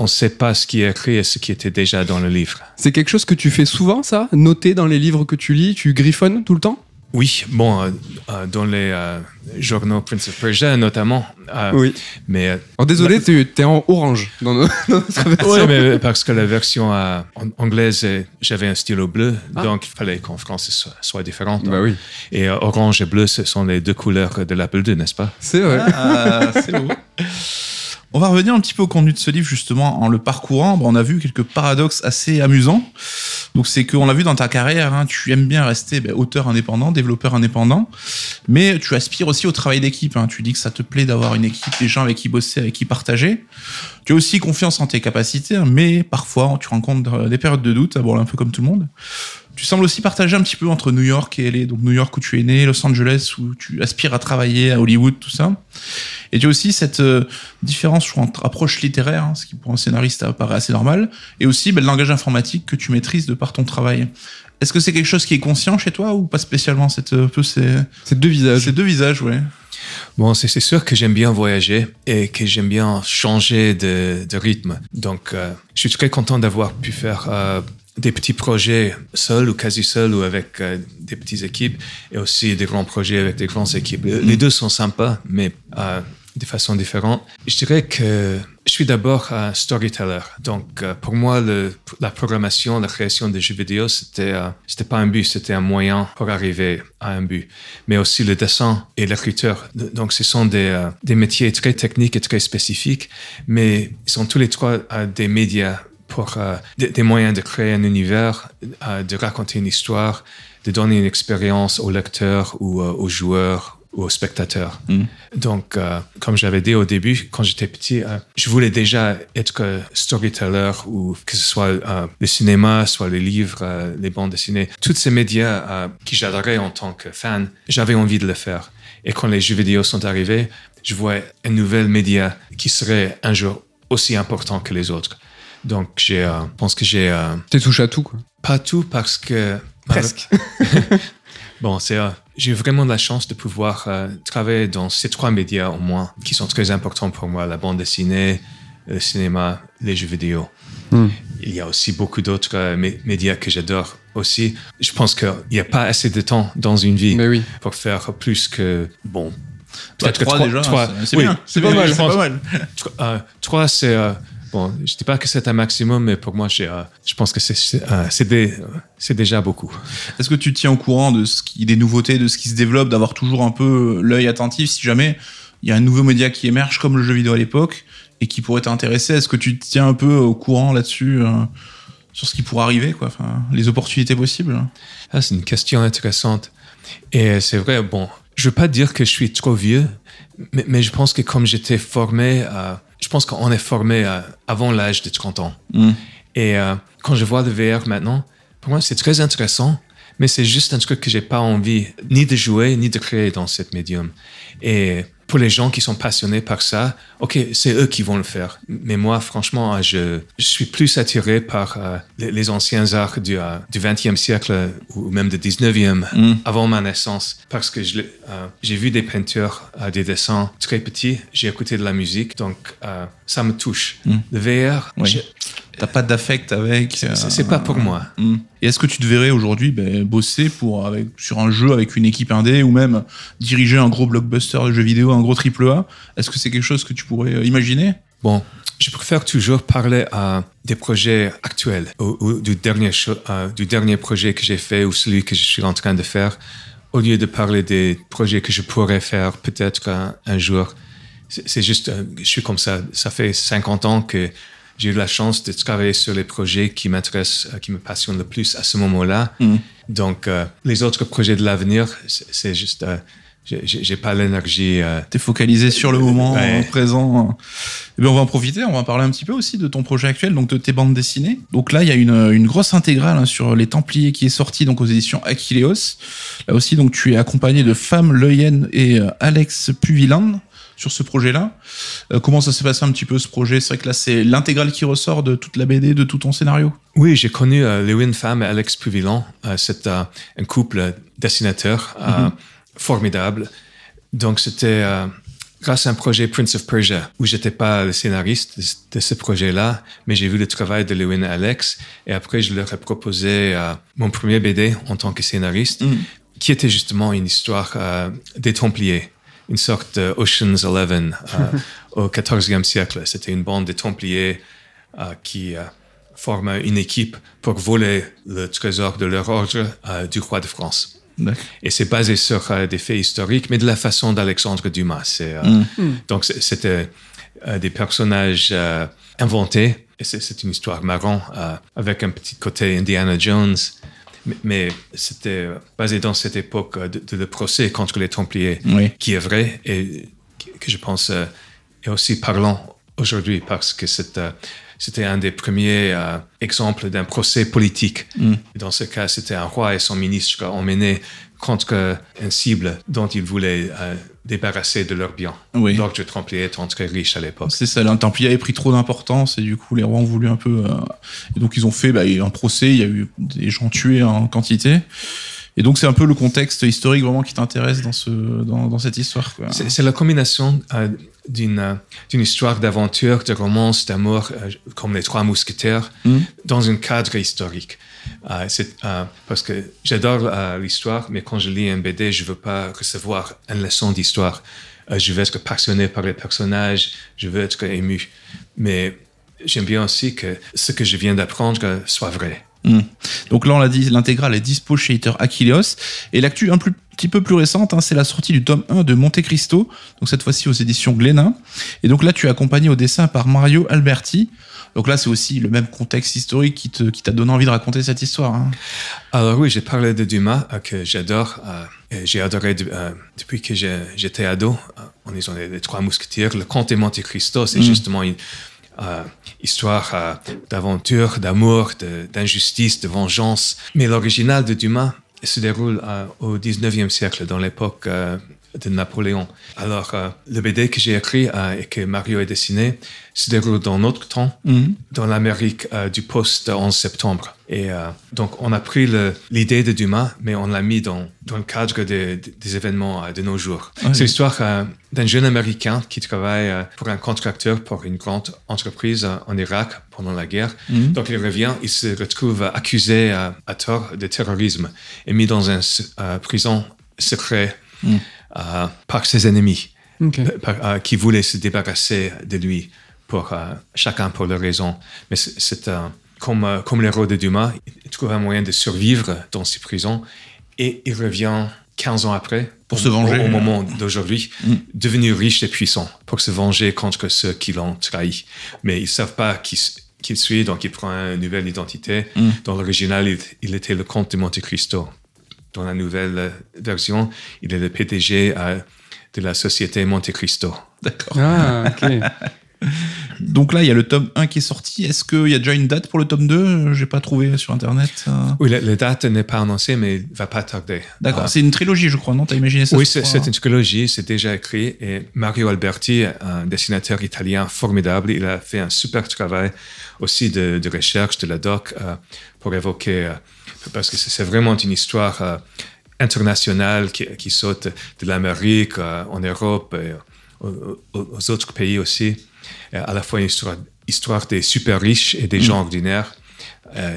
on ne sait pas ce qui est écrit et ce qui était déjà dans le livre. C'est quelque chose que tu fais souvent, ça? Noter dans les livres que tu lis Tu griffonnes tout le temps? Oui, bon, euh, euh, dans les euh, journaux Prince of Persia notamment. euh, Oui. Mais désolé, tu es en orange dans, nos- dans notre version. Ouais, mais parce que la version euh, en- anglaise, j'avais un stylo bleu, Ah. donc il fallait qu'en français soit, soit différent. Bah oui, Et euh, orange et bleu, ce sont les deux couleurs de l'Apple II, n'est-ce pas? C'est vrai. Ah, c'est beau. On va revenir un petit peu au contenu de ce livre, justement, en le parcourant. On a vu quelques paradoxes assez amusants. Donc, c'est qu'on l'a vu dans ta carrière, hein, tu aimes bien rester ben, auteur indépendant, développeur indépendant, mais tu aspires aussi au travail d'équipe. hein. Tu dis que ça te plaît d'avoir une équipe, des gens avec qui bosser, avec qui partager. Tu as aussi confiance en tes capacités, hein, mais parfois, tu rencontres euh, des périodes de doute, bon, un peu comme tout le monde. Tu sembles aussi partager un petit peu entre New York et LA. Donc New York où tu es né, Los Angeles où tu aspires à travailler, à Hollywood, tout ça. Et tu as aussi cette euh, différence je crois, entre approche littéraire, hein, ce qui pour un scénariste apparaît assez normal, et aussi ben, le langage informatique que tu maîtrises de par ton travail. Est-ce que c'est quelque chose qui est conscient chez toi ou pas spécialement? Cette, euh, peu ces, C'est deux visages. ces deux visages, ouais. Bon, c'est c'est sûr que j'aime bien voyager et que j'aime bien changer de, de rythme. Donc, euh, je suis très content d'avoir pu faire euh, des petits projets seuls ou quasi seuls ou avec euh, des petites équipes et aussi des grands projets avec des grandes équipes. Les deux sont sympas, mais euh, de façon différente. Je dirais que je suis d'abord un storyteller. Donc, euh, pour moi, la programmation, la création de jeux vidéo, c'était euh, c'était pas un but, c'était un moyen pour arriver à un but. Mais aussi le dessin et l'écriture. Donc, ce sont des, des métiers très techniques et très spécifiques, mais ils sont tous les trois des médias pour euh, des, des moyens de créer un univers, euh, de raconter une histoire, de donner une expérience au lecteur ou euh, aux joueurs ou aux spectateurs. Mm. Donc, comme j'avais dit au début, quand j'étais petit, je voulais déjà être storyteller ou que ce soit le cinéma, soit les livres, les bandes dessinées, tous ces médias qui j'adorais en tant que fan, j'avais envie de le faire. Et quand les jeux vidéo sont arrivés, je voyais un nouvel média qui serait un jour aussi important que les autres. Donc, euh, je pense que j'ai euh, T'es touche à tout, quoi. pas tout parce que Presque. Bon, c'est euh, j'ai vraiment la chance de pouvoir euh, travailler dans ces trois médias au moins qui sont très importants pour moi la bande dessinée, le cinéma, les jeux vidéo. Hmm. Il y a aussi beaucoup d'autres euh, mé- médias que j'adore aussi. Je pense qu'il n'y a pas assez de temps dans une vie oui. pour faire plus que bon. Bah, peut-être trois, déjà, trois- c'est- oui, bien. c'est pas mal, pense- pas mal. Tro- euh, trois, c'est euh, bon. Je dis pas que c'est un maximum, mais pour moi, euh, je pense que c'est euh, c'est déjà beaucoup. Est-ce que tu tiens au courant de ce qui, des nouveautés, de ce qui se développe, d'avoir toujours un peu l'œil attentif si jamais il y a un nouveau média qui émerge comme le jeu vidéo à l'époque et qui pourrait t'intéresser? Est-ce que tu tiens un peu au courant là-dessus euh, sur ce qui pourrait arriver, quoi, enfin, les opportunités possibles? Ah, c'est une question intéressante. Et c'est vrai, bon, je veux pas dire que je suis trop vieux, mais, mais je pense que comme j'étais formé, euh, je pense qu'on est formé euh, avant l'âge de 30 ans. Mm. Et euh, quand je vois le VR maintenant, pour moi, c'est très intéressant, mais c'est juste un truc que j'ai pas envie ni de jouer, ni de créer dans cette médium. Et pour les gens qui sont passionnés par ça, ok, c'est eux qui vont le faire. Mais moi, franchement, je, je suis plus attiré par euh, les, les anciens arts du, euh, du 20e siècle ou même du 19e, Mm. avant ma naissance, parce que euh, j'ai vu des peintures, euh, des dessins très petits, j'ai écouté de la musique, donc ça me touche. Mm. Le VR, Oui. T'as pas d'affect avec. c'est euh, pas pour moi. Mm. Et est-ce que tu te verrais aujourd'hui ben, bosser pour, avec, sur un jeu avec une équipe indé ou même diriger un gros blockbuster de jeux vidéo, un gros triple A? Est-ce que c'est quelque chose que tu pourrais euh, imaginer? Bon, je préfère toujours parler à des projets actuels ou, ou du, dernier euh, du dernier projet que j'ai fait ou celui que je suis en train de faire, au lieu de parler des projets que je pourrais faire peut-être un, un jour. C'est c'est juste, euh, je suis comme ça. Ça fait 50 ans que j'ai eu la chance de travailler sur les projets qui m'intéressent, euh, qui me passionnent le plus à ce moment-là. Mm. Donc, euh, les autres projets de l'avenir, c'est juste, euh, j'ai- pas l'énergie. euh, T'es focalisé sur le moment Ouais. présent. Eh bien, on va en profiter, on va parler un petit peu aussi de ton projet actuel, donc de tes bandes dessinées. Donc là, il y a une, une grosse intégrale hein, sur les Templiers qui est sortie donc aux éditions Aquileos. Là aussi, donc tu es accompagné de Femme Leyen et euh, Alex Puviland sur ce projet-là. Euh, comment ça s'est passé un petit peu ce projet? C'est vrai que là, c'est l'intégrale qui ressort de toute la BD, de tout ton scénario? Oui, j'ai connu euh, Lewin Pham et Alex Puvillan. Euh, c'est euh, un couple dessinateur euh, formidable. Donc, c'était grâce à un projet Prince of Persia, où j'étais pas le scénariste de, de ce projet-là, mais j'ai vu le travail de Lewin et Alex. Et après, je leur ai proposé euh, mon premier BD en tant que scénariste. Mm. qui était justement une histoire euh, des Templiers, une sorte de Ocean's Eleven euh, au XIVe siècle. C'était une bande de Templiers euh, qui euh, forment une équipe pour voler le trésor de leur ordre euh, du roi de France. Et c'est basé sur euh, des faits historiques, mais de la façon d'Alexandre Dumas. Euh, Mm. Donc c'était euh, des personnages euh, inventés. Et c'est, une histoire marrant euh, avec un petit côté Indiana Jones. Mais, mais c'était basé dans cette époque euh, de, de le procès contre les Templiers, Oui. qui est vrai et qui- que je pense euh, est aussi parlant aujourd'hui parce que c'est, euh, c'était un des premiers euh, exemples d'un procès politique. Et Dans ce cas, c'était un roi et son ministre emmenés contre une cible dont ils voulaient euh, débarrasser de leurs biens. Oui. L'ordre templier étant très riche à l'époque. C'est ça, un Templier avait pris trop d'importance et du coup les rois ont voulu un peu. euh, et donc ils ont fait bah, un procès, il y a eu des gens tués en quantité. Et donc c'est un peu le contexte historique vraiment qui t'intéresse dans, ce, dans, dans cette histoire. C'est la combinaison euh, d'une d'une histoire d'aventure, de romance, d'amour, euh, comme les Trois Mousquetaires, Mhm. dans un cadre historique. Euh, c'est, euh, parce que j'adore euh, l'histoire, mais quand je lis un BD, je veux pas recevoir une leçon d'histoire. Je veux être passionné par les personnages, je veux être ému. Mais j'aime bien aussi que ce que je viens d'apprendre soit vrai. Mm. Donc là on l'a dit, l'intégrale est dispo chez Eater Achilleos. Et l'actu un plus, petit peu plus récente, hein, c'est la sortie du tome 1 de Monte Cristo, donc cette fois-ci aux éditions Glénat. Et donc là tu es accompagné au dessin par Mario Alberti. Donc là c'est aussi le même contexte historique qui te- qui t'a donné envie de raconter cette histoire. hein. Alors oui, j'ai parlé de Dumas euh, que j'adore. euh, et j'ai adoré euh, depuis que j'ai- j'étais ado. euh, en lisant les, les Trois Mousquetaires, le Comte de Monte Cristo, c'est justement une euh, histoire euh, d'aventure, d'amour, de- d'injustice, de, vengeance. Mais l'original de Dumas se déroule euh, au 19e siècle, dans l'époque euh, de Napoléon. Alors, euh, le BD que j'ai écrit euh, et que Mario a dessiné se déroule dans notre temps, Mhm. dans l'Amérique euh, du post-11 septembre. Et donc, on a pris l'idée de Dumas, mais on l'a mis dans, dans le cadre des- événements de nos jours. Ouais. C'est l'histoire d'un jeune Américain qui travaille pour un contracteur pour une grande entreprise en Irak pendant la guerre. Mhm. Donc, il revient, il se retrouve accusé à tort de terrorisme et mis dans une prison secret Mhm. Euh, par ses ennemis par- euh, qui voulaient se débarrasser de lui, pour, euh, chacun pour leur raison. Mais c'est- euh, comme, euh, comme l'héros de Dumas, il trouve un moyen de survivre dans ces prisons et il revient 15 ans après, Pour au- se venger. au, au moment d'aujourd'hui, Mm. devenu riche et puissant, pour se venger contre ceux qui l'ont trahi. Mais ils ne savent pas qui, qui il suit, donc il prend une nouvelle identité. Mm. Dans l'original, il, il était le comte de Monte Cristo. Dans la nouvelle euh, version, il est le PDG euh, de la société Monte Cristo. D'accord. Ah, ok. Donc là, il y a le tome 1 qui est sorti. Est-ce qu'il y a déjà une date pour le tome 2 Euh, J'ai pas trouvé sur internet. euh. Oui, la, la date n'est pas annoncée, mais il va pas tarder. D'accord. Ah. C'est une trilogie, je crois, non? T'as imaginé ça oui, c'est une trilogie, c'est déjà écrit. Et Mario Alberti, un dessinateur italien formidable, il a fait un super travail aussi de, de recherche de la doc euh, pour évoquer, euh, parce que c'est vraiment une histoire euh, internationale qui, qui saute de l'Amérique euh, en Europe et aux, aux- autres pays aussi. Et à la fois une histoire, histoire des super riches et des gens ordinaires. Euh,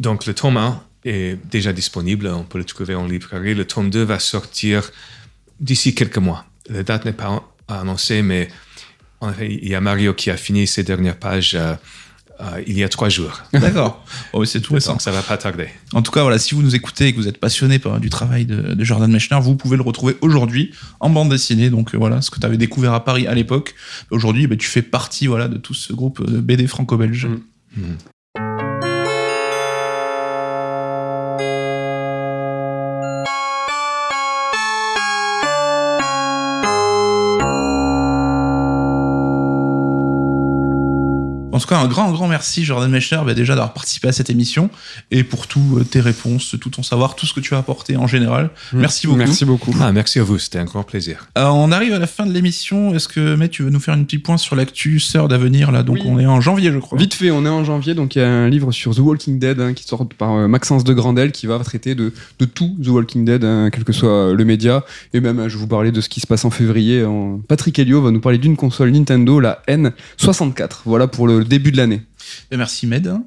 donc le tome 1 est déjà disponible, on peut le trouver en librairie. Le tome 2 va sortir d'ici quelques mois. La date n'est pas annoncée, mais en il y a Mario qui a fini ses dernières pages euh, euh, il y a trois jours. D'accord. Oh, c'est tout récent. Donc ça va pas tarder. En tout cas, voilà, si vous nous écoutez et que vous êtes passionné par du travail de, de Jordan Mechner, vous pouvez le retrouver aujourd'hui en bande dessinée. Donc euh, voilà, ce que tu avais découvert à Paris à l'époque. Aujourd'hui, bah, tu fais partie voilà, de tout ce groupe de BD franco-belge. Mm. En tout cas, un grand, grand merci, Jordan Mechner, bah, déjà d'avoir participé à cette émission et pour toutes tes réponses, tout ton savoir, tout ce que tu as apporté en général. Merci beaucoup. Merci beaucoup. Ah, merci à vous, c'était un grand plaisir. Euh, on arrive à la fin de l'émission. Est-ce que, Matt, tu veux nous faire une petite point sur l'actu Sœur d'avenir là? Donc, Oui. on est en janvier, je crois. Vite fait, on est en janvier, donc il y a un livre sur The Walking Dead hein, qui sort par euh, Maxence de Grandel qui va traiter de, de tout The Walking Dead, hein, quel que soit euh, le média. Et même, euh, je vais vous parler de ce qui se passe en février. En- Patrick Helio va nous parler d'une console Nintendo, la N64. Voilà pour le début de l'année. Ben, merci Med. Donc,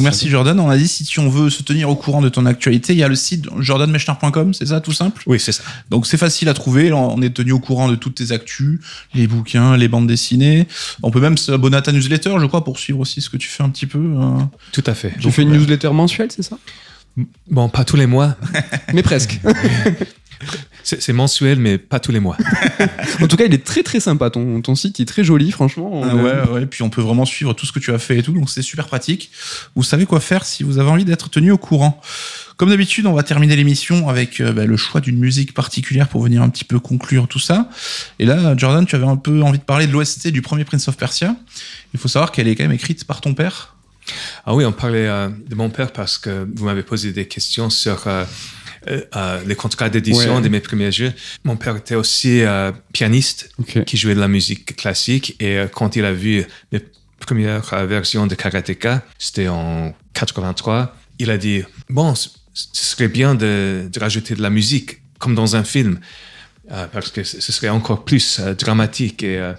merci. Jordan. On a dit si tu on veut se tenir au courant de ton actualité, il y a le site jordanmechner.com, c'est ça tout simple? Oui, c'est ça. Donc c'est facile à trouver, on est tenu au courant de toutes tes actus, les bouquins, les bandes dessinées. On peut même s'abonner à ta newsletter, je crois, pour suivre aussi ce que tu fais un petit peu. hein. Tout à fait. Tu fais une newsletter mensuelle, c'est ça? Bon, pas tous les mois. Mais presque. C'est c'est mensuel, mais pas tous les mois. en tout cas, il est très très sympa. Ton, ton site il est très joli, franchement. Ah ouais, ouais, puis on peut vraiment suivre tout ce que tu as fait et tout, donc c'est super pratique. Vous savez quoi faire si vous avez envie d'être tenu au courant. Comme d'habitude, on va terminer l'émission avec euh, bah, le choix d'une musique particulière pour venir un petit peu conclure tout ça. Et là, Jordan, tu avais un peu envie de parler de l'OST du premier Prince of Persia. Il faut savoir qu'elle est quand même écrite par ton père. Ah oui, on parlait euh, de mon père parce que vous m'avez posé des questions sur euh, euh, les contrats d'édition Ouais. de mes premiers jeux. Mon père était aussi euh, pianiste qui jouait de la musique classique et euh, quand il a vu mes premières versions de Karateka, c'était en 83, il a dit bon, ce serait bien de, de rajouter de la musique comme dans un film parce que ce serait encore plus dramatique et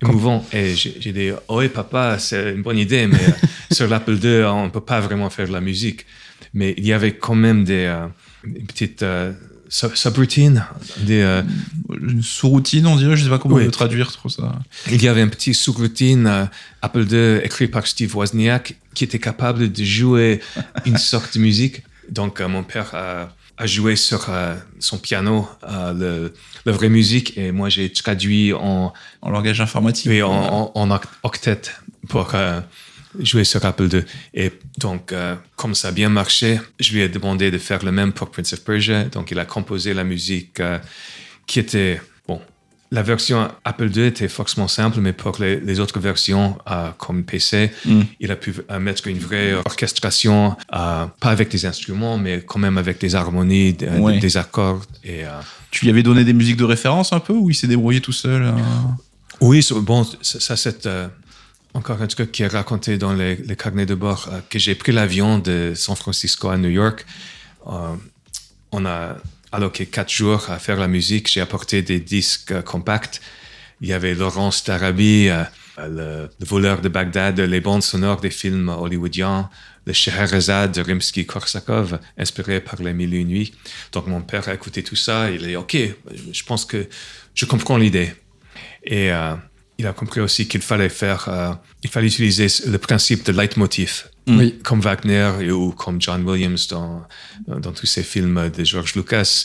émouvant. Et j'ai dit, oh oui, papa, c'est une bonne idée, mais sur l'Apple II, on ne peut pas vraiment faire de la musique. Mais il y avait quand même des euh, une petite euh, sub- subroutine, des, euh, Une sous-routine, on dirait, je sais pas comment Oui. le traduire trop ça. il y avait un petit sous-routine euh, Apple II écrit par Steve Wozniak qui était capable de jouer une sorte de musique. Donc, euh, mon père a, a joué sur son piano le, la vraie musique et moi j'ai traduit en, En langage informatique. Oui, en, en, en oct- octet pour jouer sur Apple II. Et donc, euh, comme ça a bien marché, je lui ai demandé de faire le même pour Prince of Persia. Donc, il a composé la musique euh, qui était, bon, la version Apple II était forcément simple, mais pour les, les autres versions, euh, comme PC, Mm. il a pu mettre une vraie orchestration, pas avec des instruments, mais quand même avec des harmonies, des, Ouais. des accords. Et, Tu lui avais donné des musiques de référence un peu ou il s'est débrouillé tout seul Oui, bon, ça, ça, c'est encore un truc qui est raconté dans les, les carnets de bord, euh, que j'ai pris l'avion de San Francisco à New York. Euh, on a alloqué quatre jours à faire la musique. J'ai apporté des disques euh, compacts. Il y avait Laurence d'Arabie, euh, le, le voleur de Bagdad, les bandes sonores des films hollywoodiens, le Scheherazade de Rimsky-Korsakov, inspiré par les Mille et Une Nuits. Donc mon père a écouté tout ça. Il dit, OK, je pense que je comprends l'idée. Et il a compris aussi qu'il fallait faire, euh, il fallait utiliser le principe de leitmotiv, Oui. comme Wagner et- ou comme John Williams dans, dans tous ces films de George Lucas,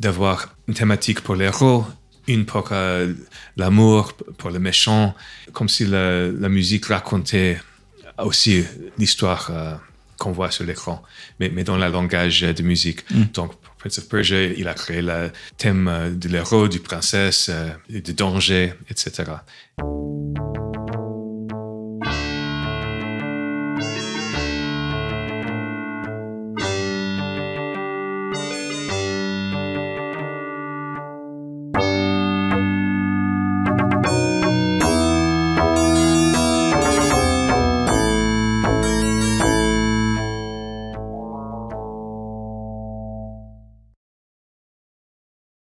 d'avoir une thématique pour l'héros, une pour euh, l'amour, pour le méchant, comme si la, la musique racontait aussi l'histoire euh, qu'on voit sur l'écran, mais, mais dans le langage de musique. Donc, pour Prince of Persia, il a créé le thème euh, de l'héros, du princesse, euh, du danger, etc.